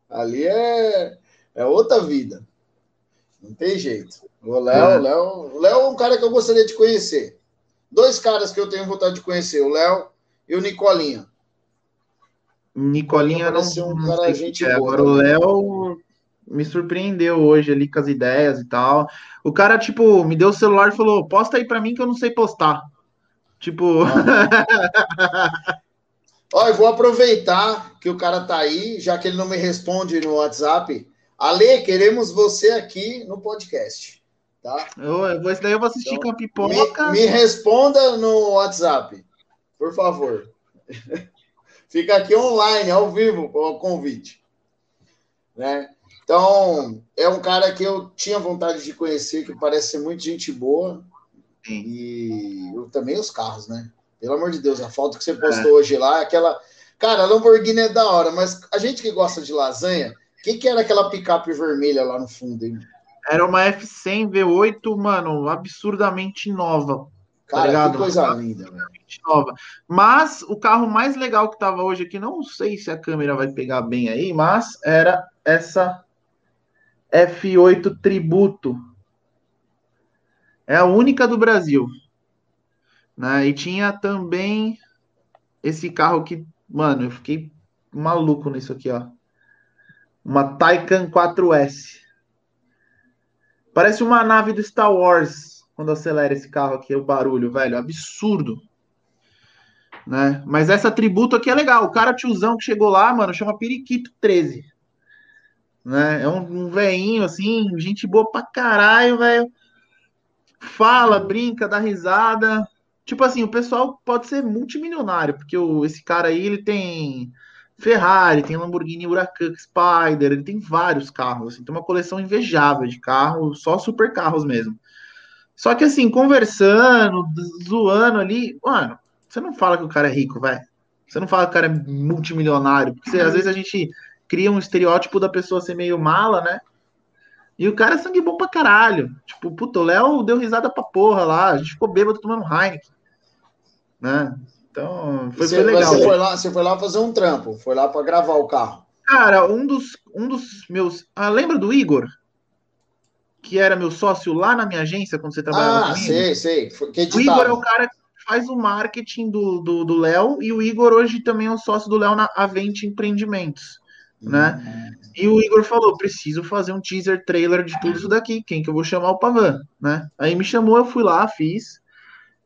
Speaker 1: Ali é, é outra vida. Não tem jeito. O Léo, é. Léo, Léo é um cara que eu gostaria de conhecer. Dois caras que eu tenho vontade de conhecer, o Léo e o Nicolinha.
Speaker 2: Nicolinha não, um não cara gente é. Agora o Léo me surpreendeu hoje ali com as ideias e tal. O cara, tipo, me deu o celular e falou: posta aí pra mim que eu não sei postar. Tipo.
Speaker 1: Ó, eu vou aproveitar que o cara tá aí, já que ele não me responde no WhatsApp. Ale, queremos você aqui no podcast. Tá?
Speaker 2: Eu, vou, daí eu vou assistir então, com a pipoca.
Speaker 1: Me, me responda no WhatsApp por favor. Fica aqui online, ao vivo, o convite. Né? Então, é um cara que eu tinha vontade de conhecer, que parece ser muito gente boa. Sim. E eu, também os carros, né? Pelo amor de Deus, a foto que você postou é. hoje lá, aquela. Cara, a Lamborghini é da hora, mas a gente que gosta de lasanha, o que, que era aquela picape vermelha lá no fundo, hein?
Speaker 2: Era uma F100 V8, mano, absurdamente nova.
Speaker 1: Tá Cara, tá que coisa linda,
Speaker 2: Nova. Mas o carro mais legal que tava hoje aqui, não sei se a câmera vai pegar bem aí, mas era essa F8 Tributo. É a única do Brasil. Né? E tinha também esse carro que, mano, eu fiquei maluco nisso aqui, ó. Uma Taycan 4S. Parece uma nave do Star Wars quando acelera esse carro aqui, o barulho, velho, absurdo. Né? Mas essa tributo aqui é legal. O cara tiozão que chegou lá, mano, chama Periquito 13. Né? É um, um veinho assim, gente boa pra caralho, velho. Fala, brinca, dá risada. Tipo assim, o pessoal pode ser multimilionário, porque o, esse cara aí, ele tem Ferrari, tem Lamborghini Huracan Spider, ele tem vários carros, assim, tem uma coleção invejável de carros, só super carros mesmo. Só que assim, conversando, zoando ali, mano, você não fala que o cara é rico, velho. Você não fala que o cara é multimilionário, porque você, às vezes a gente cria um estereótipo da pessoa ser meio mala, né? E o cara é sangue bom pra caralho. Tipo, puta, o Léo deu risada pra porra lá, a gente ficou bêbado tomando Heineken. Né? Então, foi,
Speaker 1: você,
Speaker 2: foi legal.
Speaker 1: Você foi, lá, você foi lá fazer um trampo, foi lá para gravar o carro.
Speaker 2: Cara, um dos, um dos meus. Ah, lembra do Igor? Que era meu sócio lá na minha agência quando você trabalhava
Speaker 1: ah, comigo? sei, sei.
Speaker 2: o Igor é o cara que faz o marketing do Léo e o Igor hoje também é o sócio do Léo na Avente Empreendimentos. Né? Uhum. E o Igor falou: preciso fazer um teaser trailer de tudo isso daqui. Quem que eu vou chamar o Pavan, né? Aí me chamou, eu fui lá, fiz.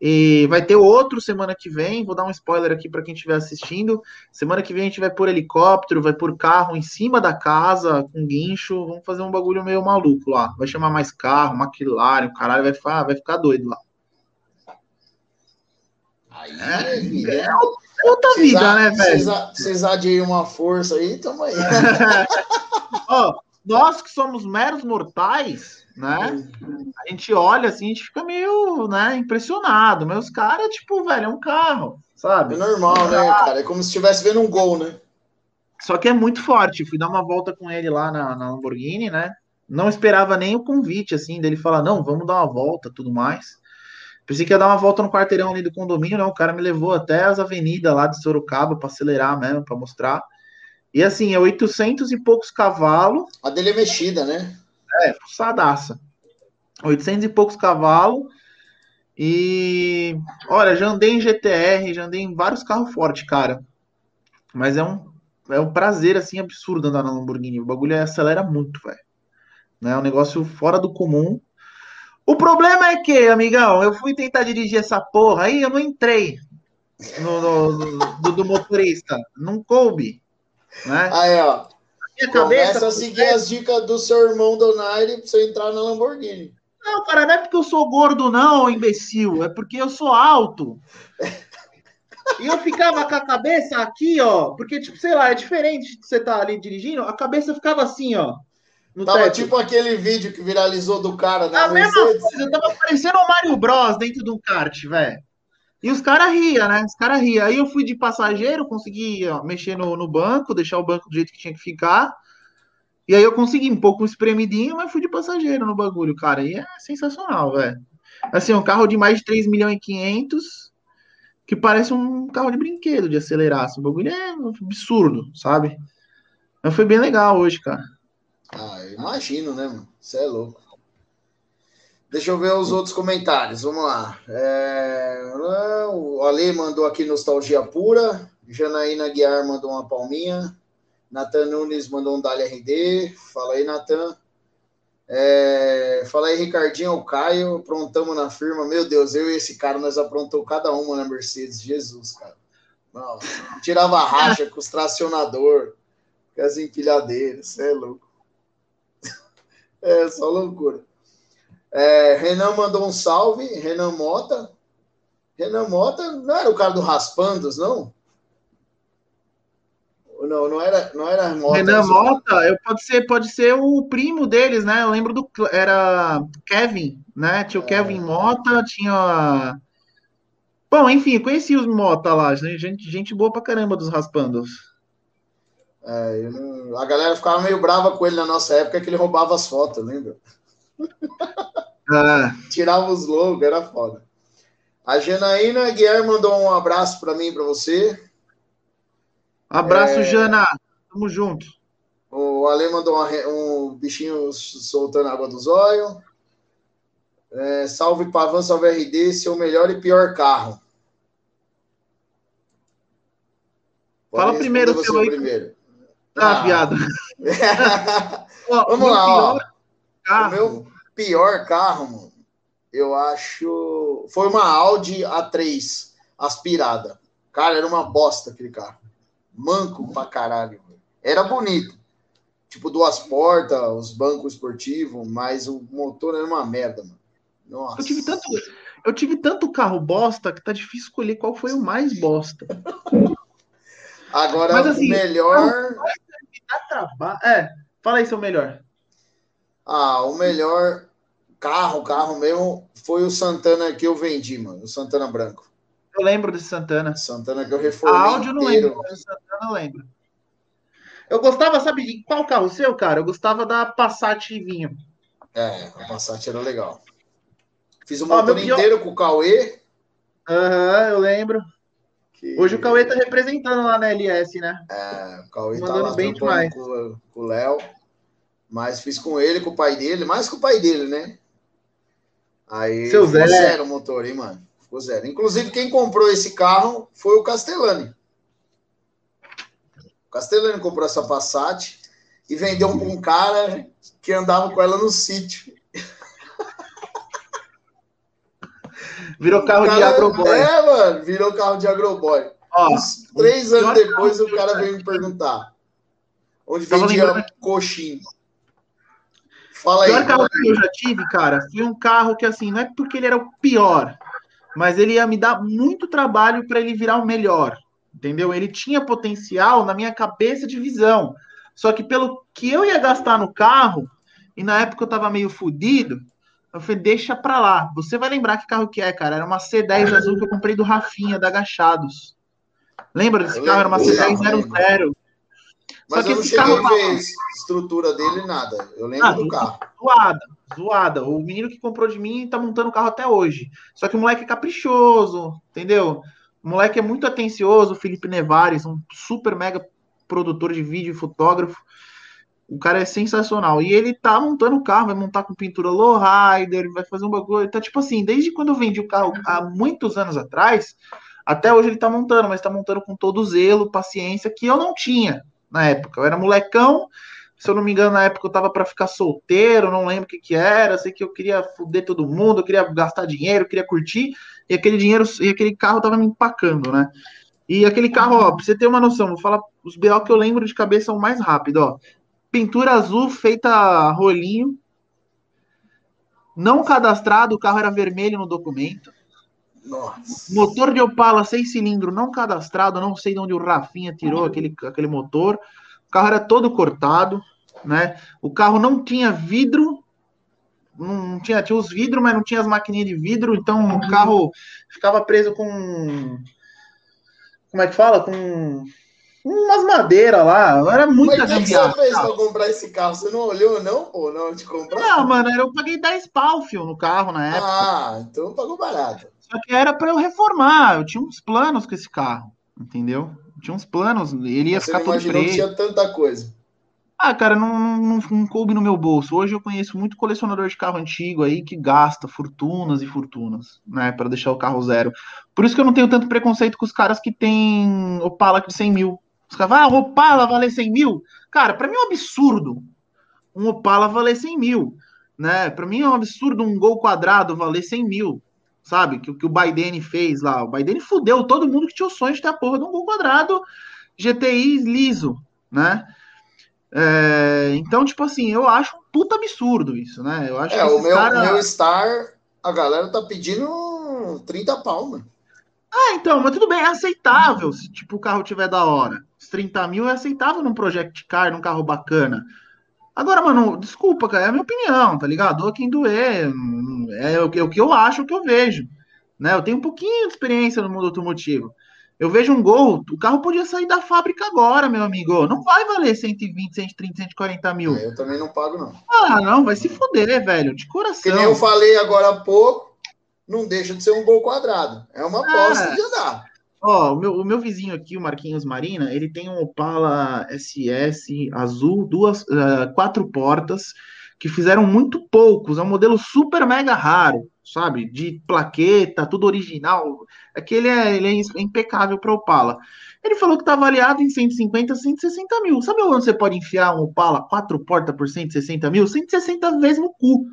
Speaker 2: E vai ter outro semana que vem. Vou dar um spoiler aqui para quem estiver assistindo. Semana que vem a gente vai por helicóptero, vai por carro em cima da casa, com guincho. Vamos fazer um bagulho meio maluco lá. Vai chamar mais carro, McLaren, o caralho vai ficar, vai ficar doido lá.
Speaker 1: Aí, é,
Speaker 2: é, é outra vida, né, velho?
Speaker 1: Precisar de uma força aí, tamo aí.
Speaker 2: Ó, nós que somos meros mortais né? A gente olha assim, a gente fica meio, né, impressionado. Mas os caras, tipo, velho, é um carro, sabe?
Speaker 1: É normal, né, cara? É como se estivesse vendo um gol, né?
Speaker 2: Só que é muito forte. Fui dar uma volta com ele lá na, na Lamborghini, né? Não esperava nem o convite, assim, dele falar, não, vamos dar uma volta, tudo mais. Pensei que ia dar uma volta no quarteirão ali do condomínio, não. O cara me levou até as avenidas lá de Sorocaba para acelerar mesmo, para mostrar. E assim, é 800 e poucos cavalos.
Speaker 1: A dele é mexida, né?
Speaker 2: É, fuçadaça. 800 e poucos cavalos. E olha, já andei em GTR, já andei em vários carros fortes, cara. Mas é um, é um prazer assim absurdo andar na Lamborghini. O bagulho acelera muito, velho. Né? É um negócio fora do comum. O problema é que, amigão, eu fui tentar dirigir essa porra aí, eu não entrei no, no, no do, do, motorista. Não coube. Né?
Speaker 1: Aí, ó. Minha cabeça. Começa a seguir as dicas do seu irmão Donaire pra você entrar na Lamborghini.
Speaker 2: Não, cara, não é porque eu sou gordo, não, imbecil. É porque eu sou alto. E eu ficava com a cabeça aqui, ó. Porque, tipo, sei lá, é diferente de você estar tá ali dirigindo. A cabeça ficava assim, ó.
Speaker 1: tava teto. tipo aquele vídeo que viralizou do cara
Speaker 2: na A mesma coisa, eu tava parecendo o Mario Bros dentro de um kart, velho. E os caras riam, né? Os caras riam. Aí eu fui de passageiro, consegui ó, mexer no, no banco, deixar o banco do jeito que tinha que ficar. E aí eu consegui um pouco espremidinho, mas fui de passageiro no bagulho, cara. E é sensacional, velho. Assim, um carro de mais de 3 milhões e 500, que parece um carro de brinquedo de acelerar. Assim, bagulho é absurdo, sabe? Mas foi bem legal hoje, cara.
Speaker 1: Ah, imagino, né, mano? Você é louco. Deixa eu ver os outros comentários. Vamos lá. É... O Ale mandou aqui nostalgia pura. Janaína Guiar mandou uma palminha. Natan Nunes mandou um Dali RD. Fala aí, Natan. É... Fala aí, Ricardinho, o Caio. Aprontamos na firma. Meu Deus, eu e esse cara, nós aprontou cada uma na Mercedes. Jesus, cara. Nossa. Tirava racha com os tracionador, com as empilhadeiras. Você é louco. É só loucura. É, Renan mandou um salve, Renan Mota. Renan Mota não era o cara do Raspandos, não? Não, não era, não era
Speaker 2: Mota. Renan Mota, eu, pode, ser, pode ser o primo deles, né? Eu lembro do. Era Kevin, né? Tinha o é. Kevin Mota, tinha. Bom, enfim, conheci os Mota lá. Gente, gente boa pra caramba dos Raspandos.
Speaker 1: É, não... A galera ficava meio brava com ele na nossa época que ele roubava as fotos, lembra? Ah. Tirava os logos, era foda. A Janaína Guiar mandou um abraço para mim, para você.
Speaker 2: Abraço, é... Jana. Tamo junto.
Speaker 1: O Ale mandou uma, um bichinho soltando água dos olhos. É, salve Pavan, salve RD, seu melhor e pior carro. Pode
Speaker 2: Fala primeiro,
Speaker 1: você
Speaker 2: seu aí.
Speaker 1: Primeiro.
Speaker 2: Tá
Speaker 1: ah
Speaker 2: viado.
Speaker 1: Vamos
Speaker 2: o
Speaker 1: lá,
Speaker 2: pior ó. Carro.
Speaker 1: O meu, pior carro, mano, eu acho. Foi uma Audi A3 aspirada. Cara, era uma bosta aquele carro. Manco pra caralho. Era bonito. Tipo, duas portas, os bancos esportivos, mas o motor era uma merda, mano. Nossa.
Speaker 2: Eu tive tanto, eu tive tanto carro bosta que tá difícil escolher qual foi o mais bosta.
Speaker 1: Agora,
Speaker 2: Mas, assim,
Speaker 1: o melhor.
Speaker 2: Dá trabalho. É, fala aí seu melhor.
Speaker 1: Ah, o melhor carro, carro mesmo, foi o Santana que eu vendi, mano. O Santana branco.
Speaker 2: Eu lembro desse Santana.
Speaker 1: Santana que eu
Speaker 2: A
Speaker 1: reformei
Speaker 2: áudio eu não
Speaker 1: inteiro.
Speaker 2: lembro, mas o Santana eu lembro. Eu gostava, sabe de qual carro seu, cara? Eu gostava da Passat Vinho.
Speaker 1: É, a Passat era legal. Fiz o motor
Speaker 2: meu pior-
Speaker 1: inteiro com o Cauê.
Speaker 2: Aham, eu lembro.
Speaker 1: que-
Speaker 2: Hoje o Cauê tá representando lá na LS, né?
Speaker 1: É, o Cauê tá
Speaker 2: Mandando
Speaker 1: lá
Speaker 2: bem demais.
Speaker 1: com, com o Léo. Mas fiz com ele, com o pai dele, mais com o pai dele, né? Aí
Speaker 2: Seu
Speaker 1: ficou
Speaker 2: Zé.
Speaker 1: zero o motor, hein, mano? Ficou zero. Inclusive, quem comprou esse carro foi o Castellani. O Castellani comprou essa Passat e vendeu para um cara que andava com ela no sítio.
Speaker 2: Virou carro
Speaker 1: O
Speaker 2: de
Speaker 1: cara-
Speaker 2: agroboy.
Speaker 1: É, mano, virou carro de agroboy.
Speaker 2: Ó,
Speaker 1: Uns três anos depois o cara veio me perguntar onde vendia coxinha. Fala
Speaker 2: o
Speaker 1: aí.
Speaker 2: pior carro que eu já tive, cara, foi um carro que, assim, não é porque ele era o pior, mas ele ia me dar muito trabalho para ele virar o melhor, entendeu? Ele tinha potencial na minha cabeça de visão. Só que pelo que eu ia gastar no carro, e na época eu tava meio fudido, eu falei, deixa pra lá. Você vai lembrar que carro que é, cara. Era uma C10 azul que eu comprei do Rafinha, da Agachados. Lembra desse carro? Era uma
Speaker 1: lembro,
Speaker 2: C10
Speaker 1: lembro.
Speaker 2: 00.
Speaker 1: Mas
Speaker 2: Só que
Speaker 1: eu não cheguei a ver estrutura dele, nada. Eu lembro
Speaker 2: Ah,
Speaker 1: do carro.
Speaker 2: zoada, zoada. O menino que comprou de mim tá montando o carro até hoje. Só que o moleque é caprichoso, entendeu? O moleque é muito atencioso, o Felipe Nevares, um super mega produtor de vídeo e fotógrafo. O cara é sensacional. E ele tá montando o carro, vai montar com pintura lowrider, vai fazer um bagulho. Então, tipo assim, desde quando eu vendi o carro há muitos anos atrás, até hoje ele tá montando, mas tá montando com todo zelo, paciência, que eu não tinha na época. Eu era molecão, se eu não me engano, na época eu tava para ficar solteiro, não lembro o que que era, sei que eu queria foder todo mundo, eu queria gastar dinheiro, eu queria curtir, e aquele dinheiro, e aquele carro tava me empacando, né? E aquele carro, ó, pra você ter uma noção, vou falar os BO que eu lembro de cabeça o mais rápido, ó. Pintura azul feita rolinho, não cadastrado, o carro era vermelho no documento.
Speaker 1: Nossa.
Speaker 2: Motor de Opala seis cilindros não cadastrado, não sei de onde o Rafinha tirou aquele, aquele motor. O carro era todo cortado, né? O carro não tinha vidro, não tinha, tinha os vidros, mas não tinha as maquininhas de vidro, então o carro ficava preso com como é que fala? Com umas madeiras lá, era muita
Speaker 1: Mas o que
Speaker 2: gambiarra.
Speaker 1: você fez pra comprar esse carro? Você não olhou, não, pô, não, de comprar?
Speaker 2: Não, mano, eu paguei 10 pau, fio, no carro na época.
Speaker 1: Ah, então pagou barato.
Speaker 2: Só que era para eu reformar. Eu tinha uns planos com esse carro, entendeu? Eu tinha uns planos. Ele ia
Speaker 1: Você
Speaker 2: ficar todo
Speaker 1: imaginou que
Speaker 2: preto.
Speaker 1: tinha tanta coisa.
Speaker 2: Ah, cara, não, não, não coube no meu bolso. Hoje eu conheço muito colecionador de carro antigo aí que gasta fortunas e fortunas, né, para deixar o carro zero. Por isso que eu não tenho tanto preconceito com os caras que tem Opala de 100 mil. Os caras falam, ah, Opala valer 100 mil. Cara, para mim é um absurdo um Opala valer 100 mil, né? Para mim é um absurdo um gol quadrado valer 100 mil, sabe? Que o que o Biden fez lá. O Biden fudeu todo mundo que tinha o sonho de ter a porra de um gol quadrado GTI liso, né? É, então, tipo assim, eu acho um puta absurdo isso, né? Eu acho
Speaker 1: É, o meu,
Speaker 2: cara-
Speaker 1: meu Star, a galera tá pedindo 30 pau, mano.
Speaker 2: Ah, então, mas tudo bem, é aceitável se tipo, o carro tiver da hora. Os 30 mil é aceitável num Project Car, num carro bacana. Agora, mano, desculpa, cara, é a minha opinião, tá ligado? Doa quem doer. É o que, é o que eu acho, o que eu vejo. Né? Eu tenho um pouquinho de experiência no mundo automotivo. Eu vejo um gol, o carro podia sair da fábrica agora, meu amigo. Não vai valer 120, 130, 140 mil.
Speaker 1: Eu também não pago, não.
Speaker 2: Ah, não, vai se foder, velho. De coração.
Speaker 1: Que nem eu falei agora há pouco, não deixa de ser um gol quadrado. É uma aposta
Speaker 2: É.
Speaker 1: de andar.
Speaker 2: Ó, o meu, o meu vizinho aqui, o Marquinhos Marina, ele tem um Opala SS azul, duas, eh, quatro portas, que fizeram muito poucos. É um modelo super mega raro, sabe? De plaqueta, tudo original. Aquele é, ele é impecável para Opala. Ele falou que tá avaliado em 150, 160 mil. Sabe onde você pode enfiar um Opala quatro portas por 160 mil? 160 vezes no cu.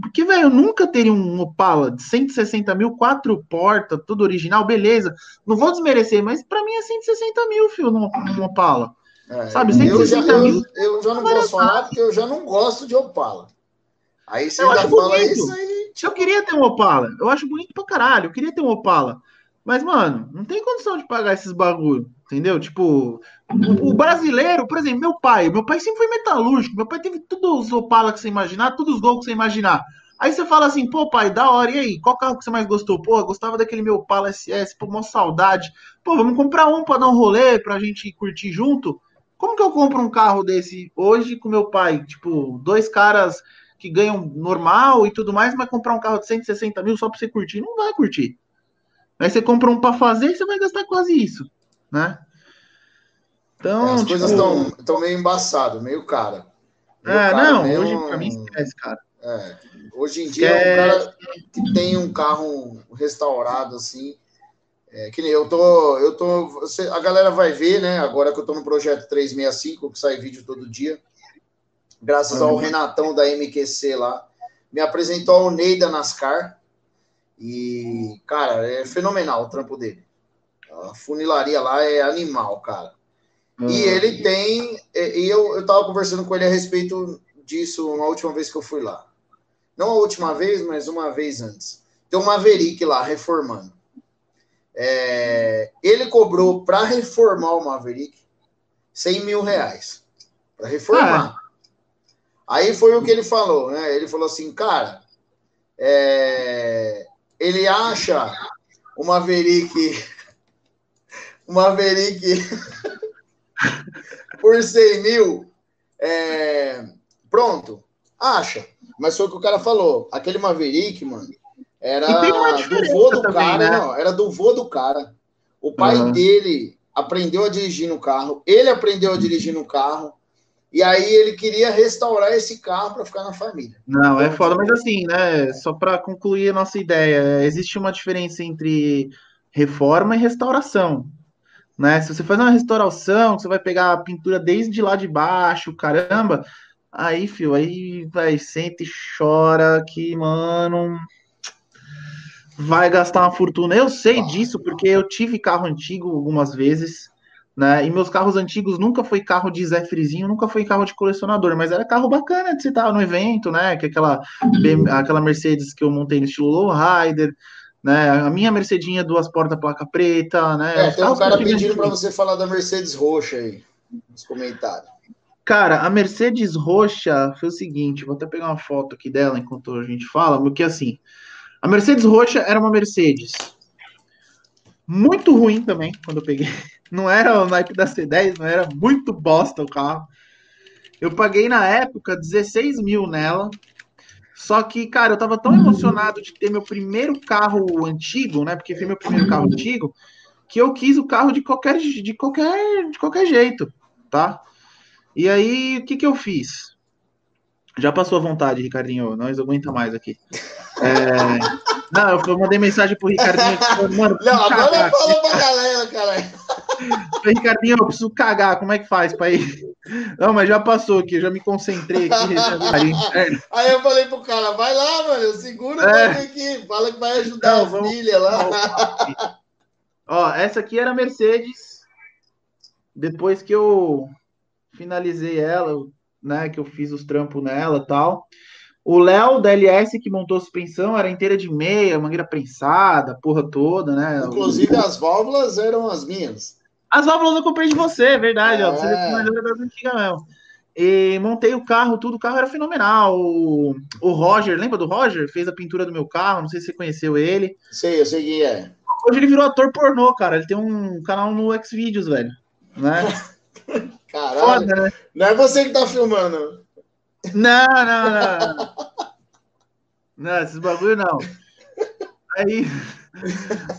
Speaker 2: Porque, velho, eu nunca teria um Opala de 160 mil, quatro portas, tudo original, beleza. Não vou desmerecer, mas para mim é 160 mil, filho, no, no Opala.
Speaker 1: É, Sabe, 160 eu já, mil. Eu, eu já não posso falar porque eu já não gosto de Opala. Aí você eu ainda fala bonito. isso aí.
Speaker 2: Eu queria ter um Opala. Eu acho bonito pra caralho. Eu queria ter um Opala. Mas, mano, não tem condição de pagar esses bagulho, entendeu? Tipo, o, o, brasileiro, por exemplo, meu pai, meu pai sempre foi metalúrgico, meu pai teve todos os Opala que você imaginar, todos os Gol que você imaginar. Aí você fala assim, pô, pai, da hora, e aí? Qual carro que você mais gostou? Pô, gostava daquele meu Opala SS, pô, uma saudade. Pô, vamos comprar um pra dar um rolê, pra gente curtir junto? Como que eu compro um carro desse hoje com meu pai? Tipo, dois caras que ganham normal e tudo mais, mas comprar um carro de 160 mil só pra você curtir? Não vai curtir. Aí você compra um para fazer e você vai gastar quase isso, né?
Speaker 1: Então, é, as tipo... coisas estão meio embaçado, meio cara.
Speaker 2: Meio é, cara, não, meio... hoje para mim esquece, cara.
Speaker 1: É, hoje em dia esquece. um cara que tem um carro restaurado assim, é, que nem eu tô, eu tô, você, a galera vai ver, né? Agora que eu tô no projeto 365, que sai vídeo todo dia, graças uhum. ao Renatão da MQC lá, me apresentou ao Ney da NASCAR, e, cara, é fenomenal o trampo dele. A funilaria lá é animal, cara. Uhum. E ele tem. E eu, eu tava conversando com ele a respeito disso na última vez que eu fui lá. Não a última vez, mas uma vez antes. Tem um Maverick lá reformando. É, ele cobrou para reformar o Maverick 100 mil reais. Para reformar. Ah. Aí foi o que ele falou, né? Ele falou assim, cara, é, ele acha o Maverick, o Maverick por 100 mil, é, pronto, acha. Mas foi o que o cara falou. Aquele Maverick, mano, era do vô do também, cara, né? não, era do vô do cara. O pai uhum. dele aprendeu a dirigir no carro, ele aprendeu a dirigir no carro, e aí ele queria restaurar esse carro para ficar na família.
Speaker 2: Não, é foda, mas assim, né? Só para concluir a nossa ideia, existe uma diferença entre reforma e restauração. Né? Se você faz uma restauração, você vai pegar a pintura desde lá de baixo, caramba, aí, fio, aí vai, sente e chora que, mano, vai gastar uma fortuna. Eu sei disso porque eu tive carro antigo algumas vezes né? E meus carros antigos nunca foi carro de Zé Frizinho, nunca foi carro de colecionador, mas era carro bacana de você estar no evento, né? Que aquela, aquela Mercedes que eu montei no estilo lowrider, né? A minha Mercedinha duas portas placa preta, né?
Speaker 1: É, tem um cara pedindo para você falar da Mercedes roxa aí nos comentários.
Speaker 2: Cara, a Mercedes roxa foi o seguinte, vou até pegar uma foto aqui dela enquanto a gente fala, porque assim, a Mercedes roxa era uma Mercedes muito ruim também, quando eu peguei. Não era o naipe da C10, não era muito bosta o carro. Eu paguei na época 16 mil nela. Só que, cara, eu tava tão emocionado de ter meu primeiro carro antigo, né? Porque foi meu primeiro carro antigo, que eu quis o carro de qualquer, de qualquer, de qualquer jeito, tá? E aí, o que que eu fiz? Já passou a vontade, Ricardinho, nós aguenta mais aqui. É... Não, eu mandei mensagem pro Ricardinho. Mano,
Speaker 1: não, agora fala pra galera, cara.
Speaker 2: Ricardinho, eu preciso cagar, como é que faz pra ir? Não, mas já passou aqui, já me concentrei aqui.
Speaker 1: Aí eu falei pro cara, vai lá, mano, segura é. aqui, fala que vai ajudar não, a vamos, filha lá.
Speaker 2: Ó, essa aqui era a Mercedes. Depois que eu finalizei ela, né, que eu fiz os trampos nela e tal. O Léo da LS que montou a suspensão era inteira de meia, mangueira prensada, porra toda, né?
Speaker 1: Inclusive as válvulas eram as minhas.
Speaker 2: As válvulas eu comprei de você, é verdade, é. ó. Você é das antigas mesmo. E montei o carro, tudo, o carro era fenomenal. O, o Roger, lembra do Roger? Fez a pintura do meu carro, não sei se você conheceu ele.
Speaker 1: Sei, eu sei quem é.
Speaker 2: Hoje ele virou ator pornô, cara. Ele tem um canal no Xvideos, velho. Né?
Speaker 1: Caralho. Foda, né? Não é você que tá filmando.
Speaker 2: Não, não, não. Não, esses bagulho não. Aí,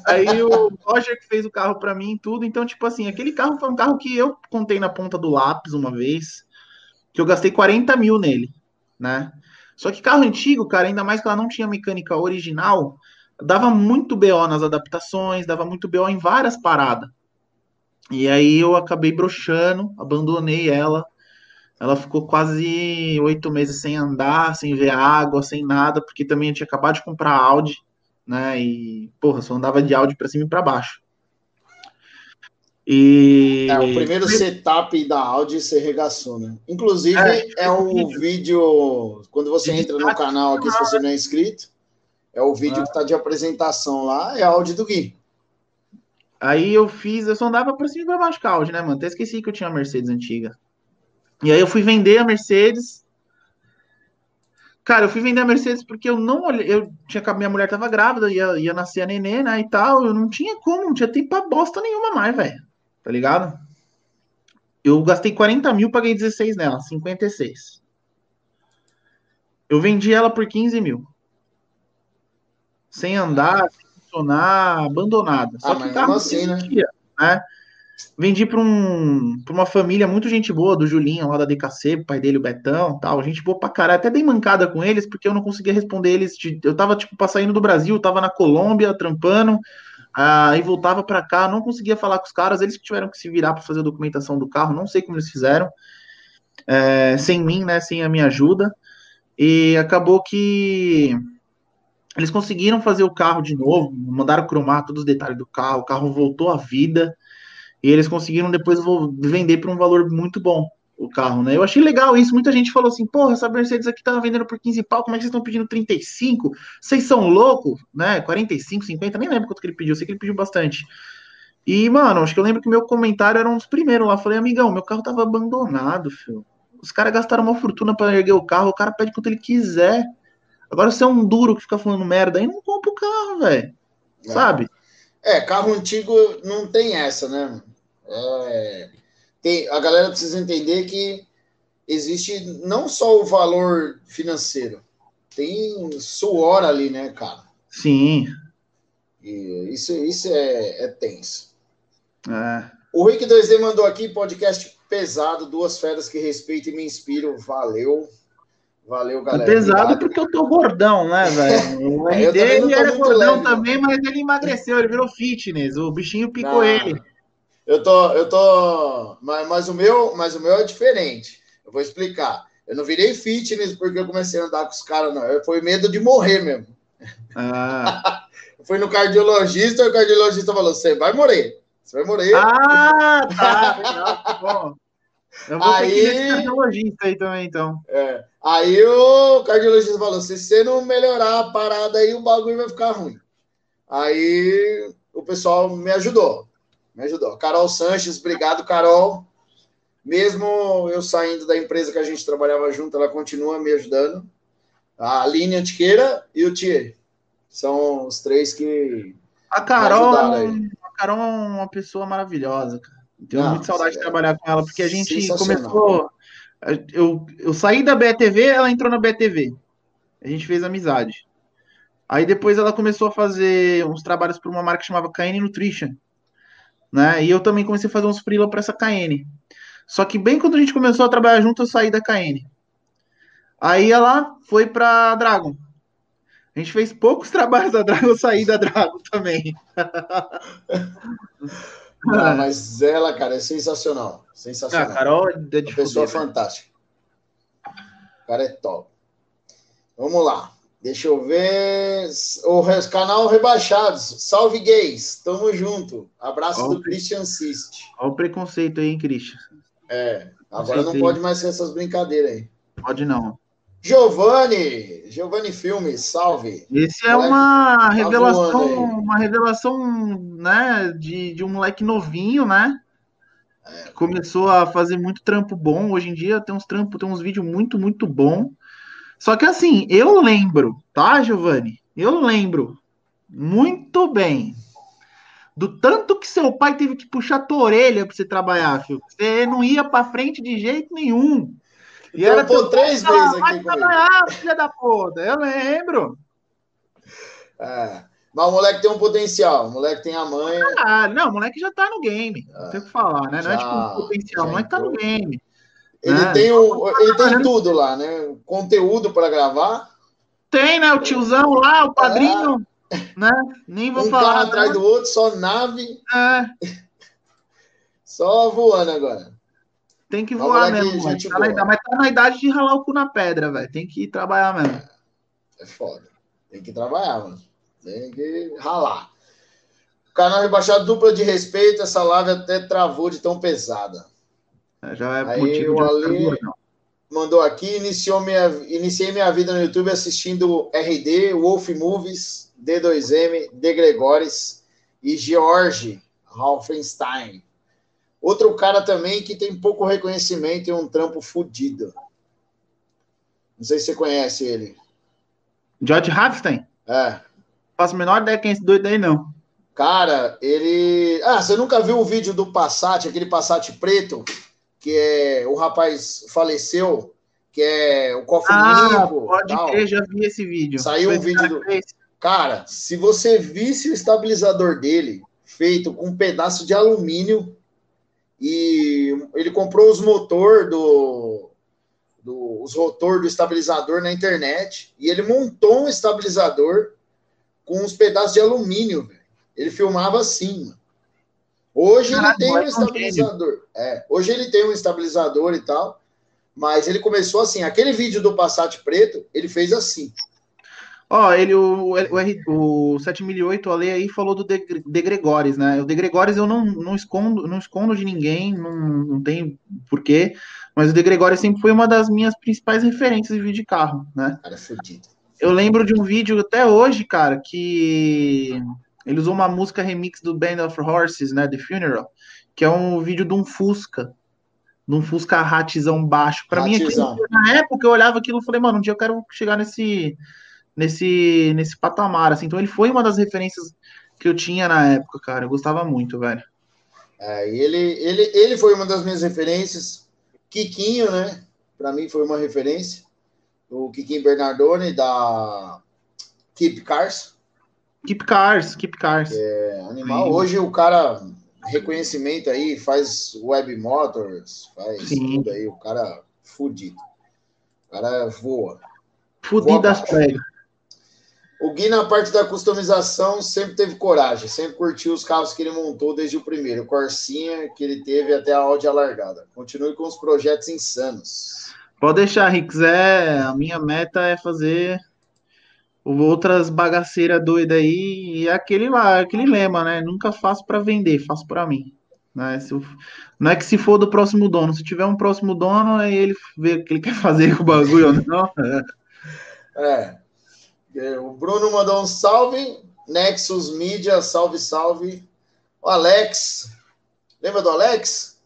Speaker 2: aí o Roger que fez o carro para mim tudo. Então, tipo assim, aquele carro foi um carro que eu contei na ponta do lápis uma vez, que eu gastei 40 mil nele, né? Só que carro antigo, cara, ainda mais que ela não tinha mecânica original, dava muito BO nas adaptações, dava muito BO em várias paradas. E aí eu acabei broxando, abandonei ela. Ela ficou quase oito meses sem andar, sem ver água, sem nada, porque também eu tinha acabado de comprar Audi, né? E, porra, só andava de Audi para cima e para baixo.
Speaker 1: E... É, o primeiro setup da Audi você regaçou, né? Inclusive, é, é o vídeo. quando você entra no canal aqui, se você não é inscrito, é o vídeo ah. que tá de apresentação lá, é a Audi do Gui.
Speaker 2: Aí eu fiz, eu só andava pra cima e pra baixo a né, mano? Até esqueci que eu tinha uma Mercedes antiga. E aí eu fui vender a Mercedes. Cara, eu fui vender a Mercedes porque eu não olhei. Eu tinha minha mulher tava grávida, ia, ia nascer a nenê, né? E tal. Eu não tinha como, não tinha tempo pra bosta nenhuma mais, velho tá ligado? Eu gastei 40 mil, paguei 16 nela, 56. Eu vendi ela por 15 mil. Sem andar, funcionar, abandonada. Só
Speaker 1: ah, que carro assim, né? né?
Speaker 2: Vendi para um, pra uma família muito gente boa, do Julinho, lá da DKC, pai dele, o Betão, tal. Gente boa pra caralho. Até dei mancada com eles, porque eu não conseguia responder eles. De, eu tava, tipo, saindo do Brasil, tava na Colômbia, trampando. Aí voltava para cá, não conseguia falar com os caras, eles tiveram que se virar para fazer a documentação do carro, não sei como eles fizeram, é, sem mim, né, sem a minha ajuda, e acabou que eles conseguiram fazer o carro de novo, mandaram cromar todos os detalhes do carro, o carro voltou à vida, e eles conseguiram depois vender por um valor muito bom o carro, né? Eu achei legal isso. Muita gente falou assim: porra, essa Mercedes aqui tá vendendo por 15 pau, como é que vocês estão pedindo 35? Vocês são loucos, né? 45, 50, nem lembro quanto que ele pediu, sei que ele pediu bastante. E, mano, acho que eu lembro que meu comentário era um dos primeiros lá. Falei, amigão, meu carro tava abandonado, filho. Os caras gastaram uma fortuna para erguer o carro, o cara pede quanto ele quiser. Agora você é um duro que fica falando merda, aí não compra o carro, velho. É. Sabe?
Speaker 1: É, carro antigo não tem essa, né? É tem, a galera precisa entender que existe não só o valor financeiro, tem suor ali, né, cara?
Speaker 2: Sim.
Speaker 1: E isso, isso é, é tenso.
Speaker 2: É.
Speaker 1: O Rick 2D mandou aqui podcast pesado, duas feras que respeitam e me inspiram. Valeu. Valeu, galera.
Speaker 2: É pesado Obrigado. porque eu tô gordão, né, velho? O RD ele era gordão leve, também, mas ele emagreceu, ele virou fitness. O bichinho picou ele.
Speaker 1: Eu tô, eu tô, mas, mas o meu, mas o meu é diferente. Eu vou explicar. Eu não virei fitness porque eu comecei a andar com os caras, não. Eu foi medo de morrer mesmo. Ah. fui no cardiologista e o cardiologista falou: você vai morrer. Você vai morrer.
Speaker 2: Ah, tá. Legal, bom. Eu vou aí, ter que cardiologista aí também, então.
Speaker 1: É. Aí o cardiologista falou: se você não melhorar a parada aí, o bagulho vai ficar ruim. Aí o pessoal me ajudou me ajudou. Carol Sanches, obrigado, Carol. Mesmo eu saindo da empresa que a gente trabalhava junto, ela continua me ajudando. A Aline Antiqueira e o Thierry. São os três que.
Speaker 2: A Carol, a Carol é uma pessoa maravilhosa, cara. Tenho Não, muita saudade é de trabalhar com ela, porque a gente começou. Eu, eu saí da BTV, ela entrou na BTV. A gente fez amizade. Aí depois ela começou a fazer uns trabalhos para uma marca que chamava KN Nutrition né? E eu também comecei a fazer uns freela para essa KN. Só que bem quando a gente começou a trabalhar junto, eu saí da KN. Aí ela foi para Dragon. A gente fez poucos trabalhos da Dragon, eu saí da Dragon também.
Speaker 1: Não, mas ela, cara, é sensacional. Sensacional.
Speaker 2: Ah, Carol é
Speaker 1: de pessoa foder, fantástica. O cara é top. Vamos lá. Deixa eu ver. O canal Rebaixados. Salve gays. Tamo junto. Abraço Olha do Christian Sist.
Speaker 2: Olha o preconceito aí, Christian.
Speaker 1: É. Agora não pode mais ser essas brincadeiras aí.
Speaker 2: Pode não.
Speaker 1: Giovanni, Giovanni Filmes, salve.
Speaker 2: Esse é uma tá revelação, uma revelação, né, de, de um moleque novinho, né? É, começou a fazer muito trampo bom. Hoje em dia tem uns trampos, tem uns vídeos muito, muito bom. Só que assim, eu lembro, tá, Giovanni? Eu lembro muito bem do tanto que seu pai teve que puxar tua orelha para você trabalhar, filho. Você não ia para frente de jeito nenhum.
Speaker 1: E eu era por três vezes aqui vai
Speaker 2: trabalhar, filha da puta. Eu lembro.
Speaker 1: É. Mas o moleque tem um potencial, o moleque tem a mãe.
Speaker 2: Ah, não, o moleque já tá no game. Não tem o que falar, né? Não é tipo um potencial, o moleque tá no game.
Speaker 1: Ele, é. tem, o, ele tem tudo lá, né? Conteúdo para gravar.
Speaker 2: Tem, né? O tiozão lá, o padrinho. É. Né? Nem vou
Speaker 1: um
Speaker 2: falar.
Speaker 1: Um carro atrás do outro, só nave.
Speaker 2: É.
Speaker 1: Só voando agora.
Speaker 2: Tem que voar mesmo. Tá na, mas tá na idade de ralar o cu na pedra, velho. Tem que trabalhar mesmo.
Speaker 1: É, é foda. Tem que trabalhar, mano. Tem que ralar. Canal rebaixado dupla de respeito, essa live até travou de tão pesada.
Speaker 2: É, já é Aí motivo de
Speaker 1: Ale mandou aqui, iniciou minha, iniciei minha vida no YouTube assistindo RD, Wolf Movies, D2M, De Gregores e George Ralfenstein. Outro cara também que tem pouco reconhecimento e um trampo fodido. Não sei se você conhece ele.
Speaker 2: George Ralfenstein?
Speaker 1: É.
Speaker 2: Faço a menor ideia quem é esse doido aí, não.
Speaker 1: Cara, ele. Ah, você nunca viu o vídeo do Passat, aquele Passat preto, que é o rapaz faleceu, que é o cofre
Speaker 2: ah, limpo. Pode tal. crer, já vi esse vídeo.
Speaker 1: Saiu um vídeo do. Cara, se você visse o estabilizador dele feito com um pedaço de alumínio e ele comprou os motor do, do os rotor do estabilizador na internet e ele montou um estabilizador com uns pedaços de alumínio, velho. Ele filmava assim, mano. Hoje ele tem um estabilizador. É, hoje ele tem um estabilizador e tal, mas ele começou assim. Aquele vídeo do Passat preto, ele fez assim.
Speaker 2: Ó, ele, o, o, o 7008, a lei aí falou do De, de Gregores, né? O De Gregores eu não, não, escondo, não escondo de ninguém, não, não tem porquê, mas o De Gregores sempre foi uma das minhas principais referências de vídeo de carro, né?
Speaker 1: Cara, fudido.
Speaker 2: Eu lembro de um vídeo até hoje, cara, que ele usou uma música remix do Band of Horses, né, The Funeral, que é um vídeo de um Fusca, de um Fusca ratzão baixo. Para mim, aquilo, na época eu olhava aquilo e falei, mano, um dia eu quero chegar nesse nesse nesse patamar, assim. Então ele foi uma das referências que eu tinha na época, cara. Eu gostava muito, velho.
Speaker 1: É, ele, ele, ele foi uma das minhas referências. Kikinho, né? Para mim foi uma referência. O Kikinho Bernardone da Keep Cars.
Speaker 2: Keep Cars, Keep Cars.
Speaker 1: É, animal. Sim. Hoje o cara, reconhecimento aí, faz web motors, faz Sim. tudo aí, o cara fudido. O cara voa.
Speaker 2: Fudido das pregas.
Speaker 1: O Gui, na parte da customização, sempre teve coragem, sempre curtiu os carros que ele montou desde o primeiro, o Corsinha, que ele teve até a Audi alargada. Continue com os projetos insanos.
Speaker 2: Pode deixar, Rix. É, a minha meta é fazer outras bagaceiras doidas aí, e é aquele lá, aquele lema, né? Nunca faço para vender, faço para mim. Né? Não é que se for do próximo dono, se tiver um próximo dono, aí ele vê o que ele quer fazer com o bagulho ou não.
Speaker 1: É. é. O Bruno mandou um salve. Nexus Media, salve, salve. O Alex. Lembra do Alex?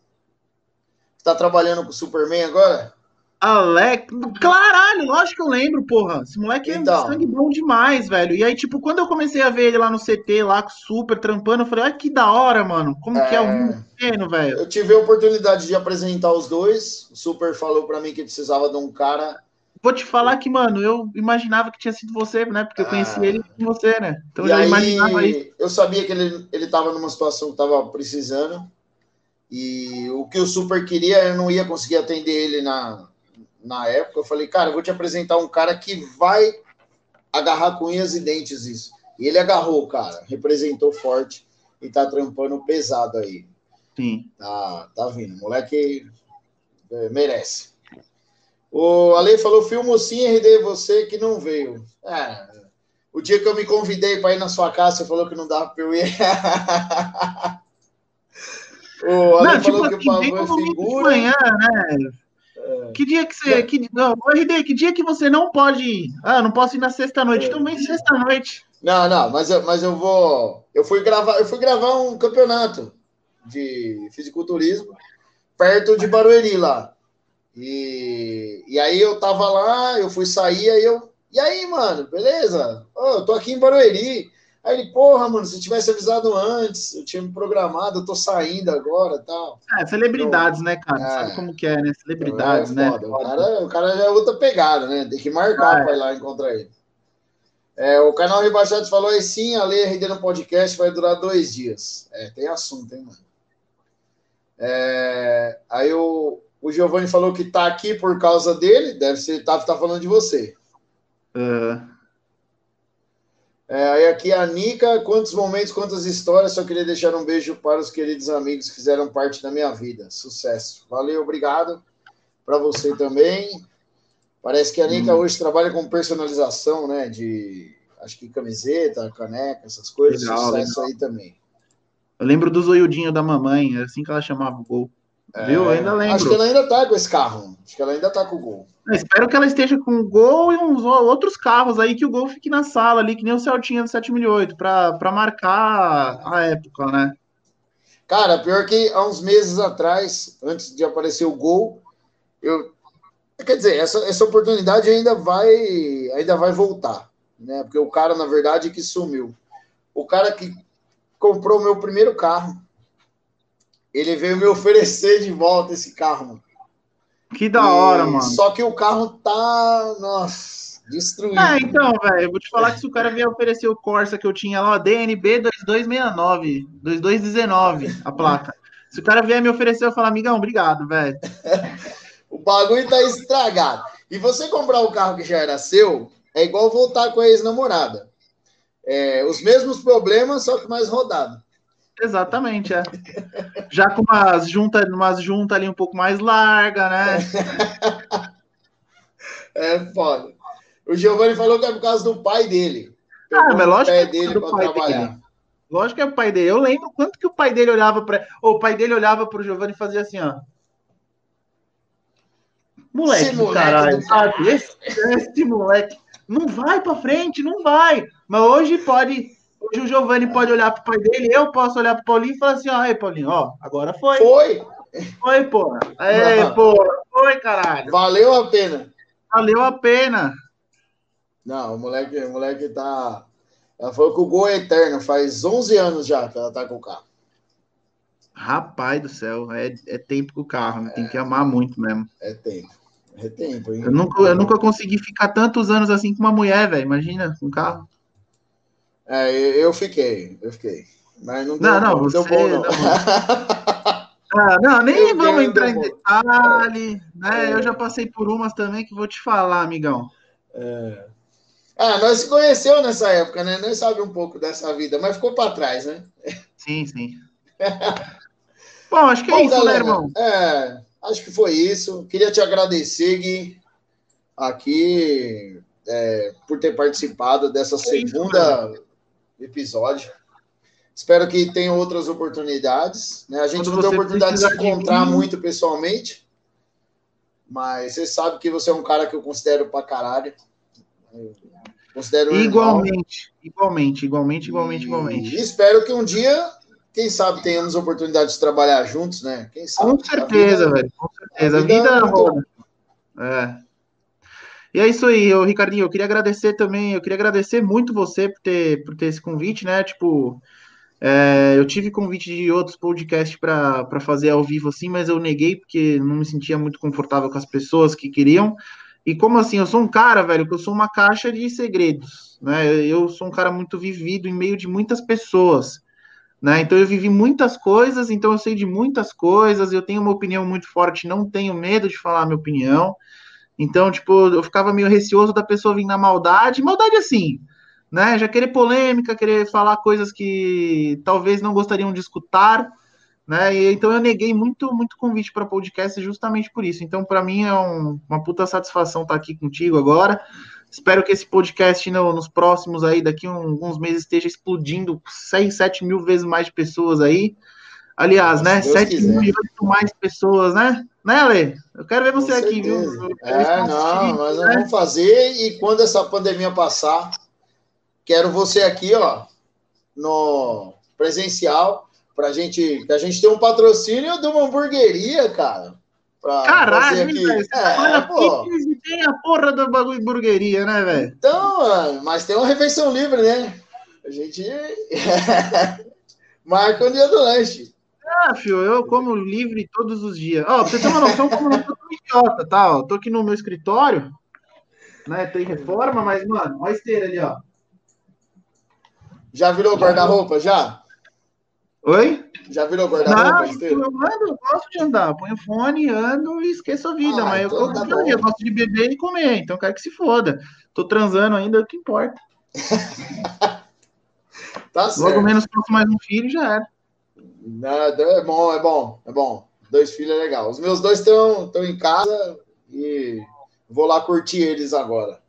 Speaker 1: Está trabalhando com o Superman agora?
Speaker 2: Alex. Caralho, lógico que eu lembro, porra. Esse moleque é então. é sangue bom demais, velho. E aí, tipo, quando eu comecei a ver ele lá no CT, lá super trampando, eu falei, ah, que da hora, mano. Como é... que é o mundo pequeno, velho?
Speaker 1: Eu tive a oportunidade de apresentar os dois. O Super falou para mim que precisava de um cara.
Speaker 2: Vou te falar que, mano, eu imaginava que tinha sido você, né? Porque eu ah. conheci ele com você, né?
Speaker 1: Então e eu já aí, imaginava isso. Eu sabia que ele, ele tava numa situação que tava precisando. E o que o Super queria, eu não ia conseguir atender ele na, na época, eu falei, cara, eu vou te apresentar um cara que vai agarrar com unhas e dentes isso. E ele agarrou, cara, representou forte e tá trampando pesado aí.
Speaker 2: Sim.
Speaker 1: Tá, tá vindo. Moleque é, merece. O Ale falou, filmo sim, RD, você que não veio. É, o dia que eu me convidei para ir na sua casa, você falou que não dava para eu ir.
Speaker 2: o Ale não, falou tipo, que o assim, pavão é figura. Manhã, né? É. Que dia que você. Que, não, RD, que dia que você não pode ir? Ah, não posso ir na sexta-noite. É. Então vem sexta-noite.
Speaker 1: Não, não, mas eu, mas eu vou. Eu fui gravar, eu fui gravar um campeonato de fisiculturismo perto de Barueri lá. E, e aí eu tava lá, eu fui sair, aí eu. E aí, mano, beleza? Oh, eu tô aqui em Barueri. Aí ele, porra, mano, se tivesse avisado antes, eu tinha me programado, eu tô saindo agora e tal.
Speaker 2: É, celebridades, então, né, cara? É, Sabe como que é, né? Celebridades, é né?
Speaker 1: O cara, o cara já é outra pegada, né? Tem que marcar é. pra ir lá encontrar ele. É, o canal Rebaixados falou aí sim, a Lei RD no podcast vai durar dois dias. É, tem assunto, hein, mano? É, aí o, o Giovanni falou que tá aqui por causa dele, deve ser, tá, tá falando de você.
Speaker 2: Uh,
Speaker 1: É, aí aqui a Nica, quantos momentos, quantas histórias, só queria deixar um beijo para os queridos amigos que fizeram parte da minha vida. Sucesso. Valeu, obrigado. Para você também. Parece que a Nica hoje trabalha com personalização, né? De acho que camiseta, caneca, essas coisas.
Speaker 2: Legal,
Speaker 1: Sucesso aí também.
Speaker 2: eu lembro do zoiudinho da mamãe, era assim que ela chamava o gol. Viu? Eu ainda lembro.
Speaker 1: É, Acho que ela ainda tá com esse carro. Acho que ela ainda tá com o gol.
Speaker 2: Eu espero que ela esteja com o Gol e uns outros carros aí, que o Gol fique na sala ali, que nem o Celtinha do 7008, para marcar a época, né?
Speaker 1: Cara, pior que há uns meses atrás, antes de aparecer o gol, eu. Quer dizer, essa, essa oportunidade ainda vai, ainda vai voltar, né? Porque o cara, na verdade, que sumiu. O cara que comprou o meu primeiro carro, ele veio me oferecer de volta esse carro, mano.
Speaker 2: Que da hora,
Speaker 1: E-
Speaker 2: mano.
Speaker 1: Só que o carro tá, nossa, destruído.
Speaker 2: É, então, velho, eu vou te falar que se o cara vier oferecer o Corsa que eu tinha lá, ó, DNB 2269, 2219, a placa. Se o cara vier me oferecer, eu falo, amigão, obrigado, velho.
Speaker 1: O bagulho tá estragado. E você comprar o carro que já era seu, é igual voltar com a ex-namorada. É, os mesmos problemas, só que mais rodado.
Speaker 2: Exatamente, é. Já com umas juntas umas junta ali um pouco mais larga, né?
Speaker 1: É foda. O Giovanni falou que é por causa do pai dele.
Speaker 2: Ah, mas lógico
Speaker 1: pé
Speaker 2: que é
Speaker 1: dele
Speaker 2: do pai
Speaker 1: trabalhar.
Speaker 2: dele. Lógico que é o pai dele. Eu lembro quanto que o pai dele olhava para, o pai dele olhava pro Giovanni e fazia assim, ó. Moleque,
Speaker 1: Esse moleque
Speaker 2: caralho, sabe? Esse, esse moleque não vai para frente, não vai. Mas hoje pode, hoje o Giovanni pode olhar pro pai dele, eu posso olhar pro Paulinho e falar assim, ó, aí Paulinho, ó, agora foi,
Speaker 1: Foi,
Speaker 2: foi, porra. É, porra, foi, caralho.
Speaker 1: valeu a pena.
Speaker 2: Valeu a pena.
Speaker 1: Não, o moleque, o moleque tá. Ela falou que o gol é eterno, faz 11 anos já que ela tá com o carro.
Speaker 2: Rapaz do céu, é, é tempo com o carro, né? tem que amar muito mesmo.
Speaker 1: É tempo. É tempo, hein?
Speaker 2: Eu nunca, eu nunca consegui ficar tantos anos assim com uma mulher, velho. Imagina, com um carro.
Speaker 1: É, eu fiquei, eu fiquei. Mas não deu,
Speaker 2: Não, não,
Speaker 1: deu
Speaker 2: você
Speaker 1: bom, não.
Speaker 2: não. Ah, não, nem
Speaker 1: Eu
Speaker 2: vamos entrar em detalhe, né?
Speaker 1: É.
Speaker 2: Eu já passei por umas também que vou te falar, amigão.
Speaker 1: Ah, nós se conheceu nessa época, né? Nós sabe um pouco dessa vida, mas ficou para trás, né?
Speaker 2: Sim, sim. Bom, acho que é
Speaker 1: Bom,
Speaker 2: isso, né,
Speaker 1: galera,
Speaker 2: irmão?
Speaker 1: É, acho que foi isso. Queria te agradecer, Gui, aqui, é, por ter participado dessa
Speaker 2: É isso,
Speaker 1: segunda episódio. Espero que tenha outras oportunidades. Né? A gente
Speaker 2: Quando
Speaker 1: não tem oportunidade de se
Speaker 2: de
Speaker 1: encontrar
Speaker 2: mim.
Speaker 1: muito pessoalmente, mas você sabe que você é um cara que eu considero pra caralho. Eu considero um.
Speaker 2: Igualmente, igualmente, igualmente, igualmente,
Speaker 1: E
Speaker 2: igualmente.
Speaker 1: espero que um dia, quem sabe, tenhamos oportunidade de trabalhar juntos, né? Quem sabe?
Speaker 2: Com certeza,
Speaker 1: A vida-
Speaker 2: velho. Com certeza. A
Speaker 1: a vida
Speaker 2: vida
Speaker 1: é muito-
Speaker 2: roda. É. E é isso aí, ô, Ricardinho. Eu queria agradecer também. Eu queria agradecer muito você por ter, por ter esse convite, né? Tipo, é, eu tive convite de outros podcasts para fazer ao vivo assim, mas eu neguei porque não me sentia muito confortável com as pessoas que queriam. E como assim, eu sou um cara, velho, que eu sou uma caixa de segredos, né? Eu sou um cara muito vivido em meio de muitas pessoas né? Então eu vivi muitas coisas, então eu sei de muitas coisas, eu tenho uma opinião muito forte, não tenho medo de falar a minha opinião. Então, tipo, eu ficava meio receoso da pessoa vir na maldade, maldade assim, né? Já querer polêmica, querer falar coisas que talvez não gostariam de escutar, né? E, então eu neguei muito, muito convite para podcast justamente por isso. Então, para mim é um- uma puta satisfação estar aqui contigo agora. Espero que esse podcast no- nos próximos aí, daqui a alguns meses, esteja explodindo 6, 7 mil vezes mais pessoas aí. Aliás, né?
Speaker 1: Deus
Speaker 2: 7
Speaker 1: quiser.
Speaker 2: mil mais pessoas, né? Né, Ale? Eu quero ver você aqui, viu?
Speaker 1: É, não,
Speaker 2: assistindo,
Speaker 1: nós
Speaker 2: né?
Speaker 1: vamos fazer e quando essa pandemia passar, quero você aqui, ó, no presencial, pra gente, que a gente tem um patrocínio de uma hamburgueria, cara. pra
Speaker 2: Caralho, velho? Você
Speaker 1: É, pô.
Speaker 2: tem a porra do bagulho de burgueria, né, velho?
Speaker 1: Então, mas tem uma refeição livre, né? A gente marca o dia do lanche.
Speaker 2: Ah, filho, eu como livre todos os dias. Ó, pra você ter uma noção como eu não tão idiota, tá? Ó, tô aqui no meu escritório, né? Tem reforma, mas, mano, olha a esteira ali, ó.
Speaker 1: Já virou guarda-roupa, já?
Speaker 2: Oi?
Speaker 1: Já virou guarda-roupa?
Speaker 2: Eu ando, eu gosto de andar. Ponho fone, ando e esqueço a vida. Ah, mas então eu, tá eu, eu gosto de beber e comer, então quero que se foda. Tô transando ainda, o que importa. tá certo. Logo menos posso mais um filho e já era.
Speaker 1: Nada, é bom, é bom, é bom. Dois filhos é legal. Os meus dois estão em casa e vou lá curtir eles agora.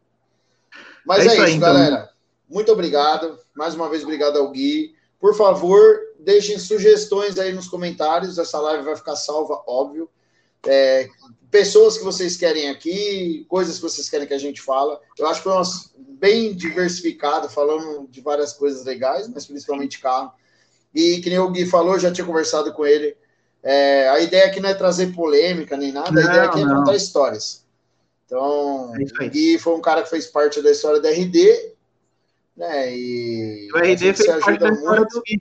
Speaker 1: Mas é, é isso, aí, então. galera. Muito obrigado. Mais uma vez, obrigado ao Gui. Por favor, deixem sugestões aí nos comentários. Essa live vai ficar salva, óbvio. É, pessoas que vocês querem aqui, coisas que vocês querem que a gente fala. Eu acho que foi bem diversificado, falando de várias coisas legais, mas principalmente carro. E que nem o Gui falou, já tinha conversado com ele. É, a ideia aqui não é trazer polêmica nem nada, não, a ideia aqui é contar histórias. Então, é o Gui foi um cara que fez parte da história da RD, né? E
Speaker 2: o RD fez parte da história muito. do Gui.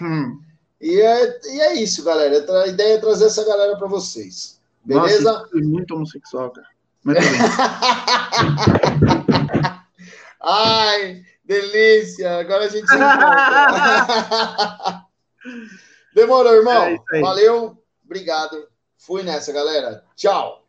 Speaker 1: Hum. E, é, e é isso, galera. A ideia é trazer essa galera para vocês. Beleza? Nossa,
Speaker 2: muito homossexual, cara. Muito
Speaker 1: Ai, delícia! Agora a gente se Demorou, irmão. É Valeu. Obrigado. Fui nessa, galera. Tchau.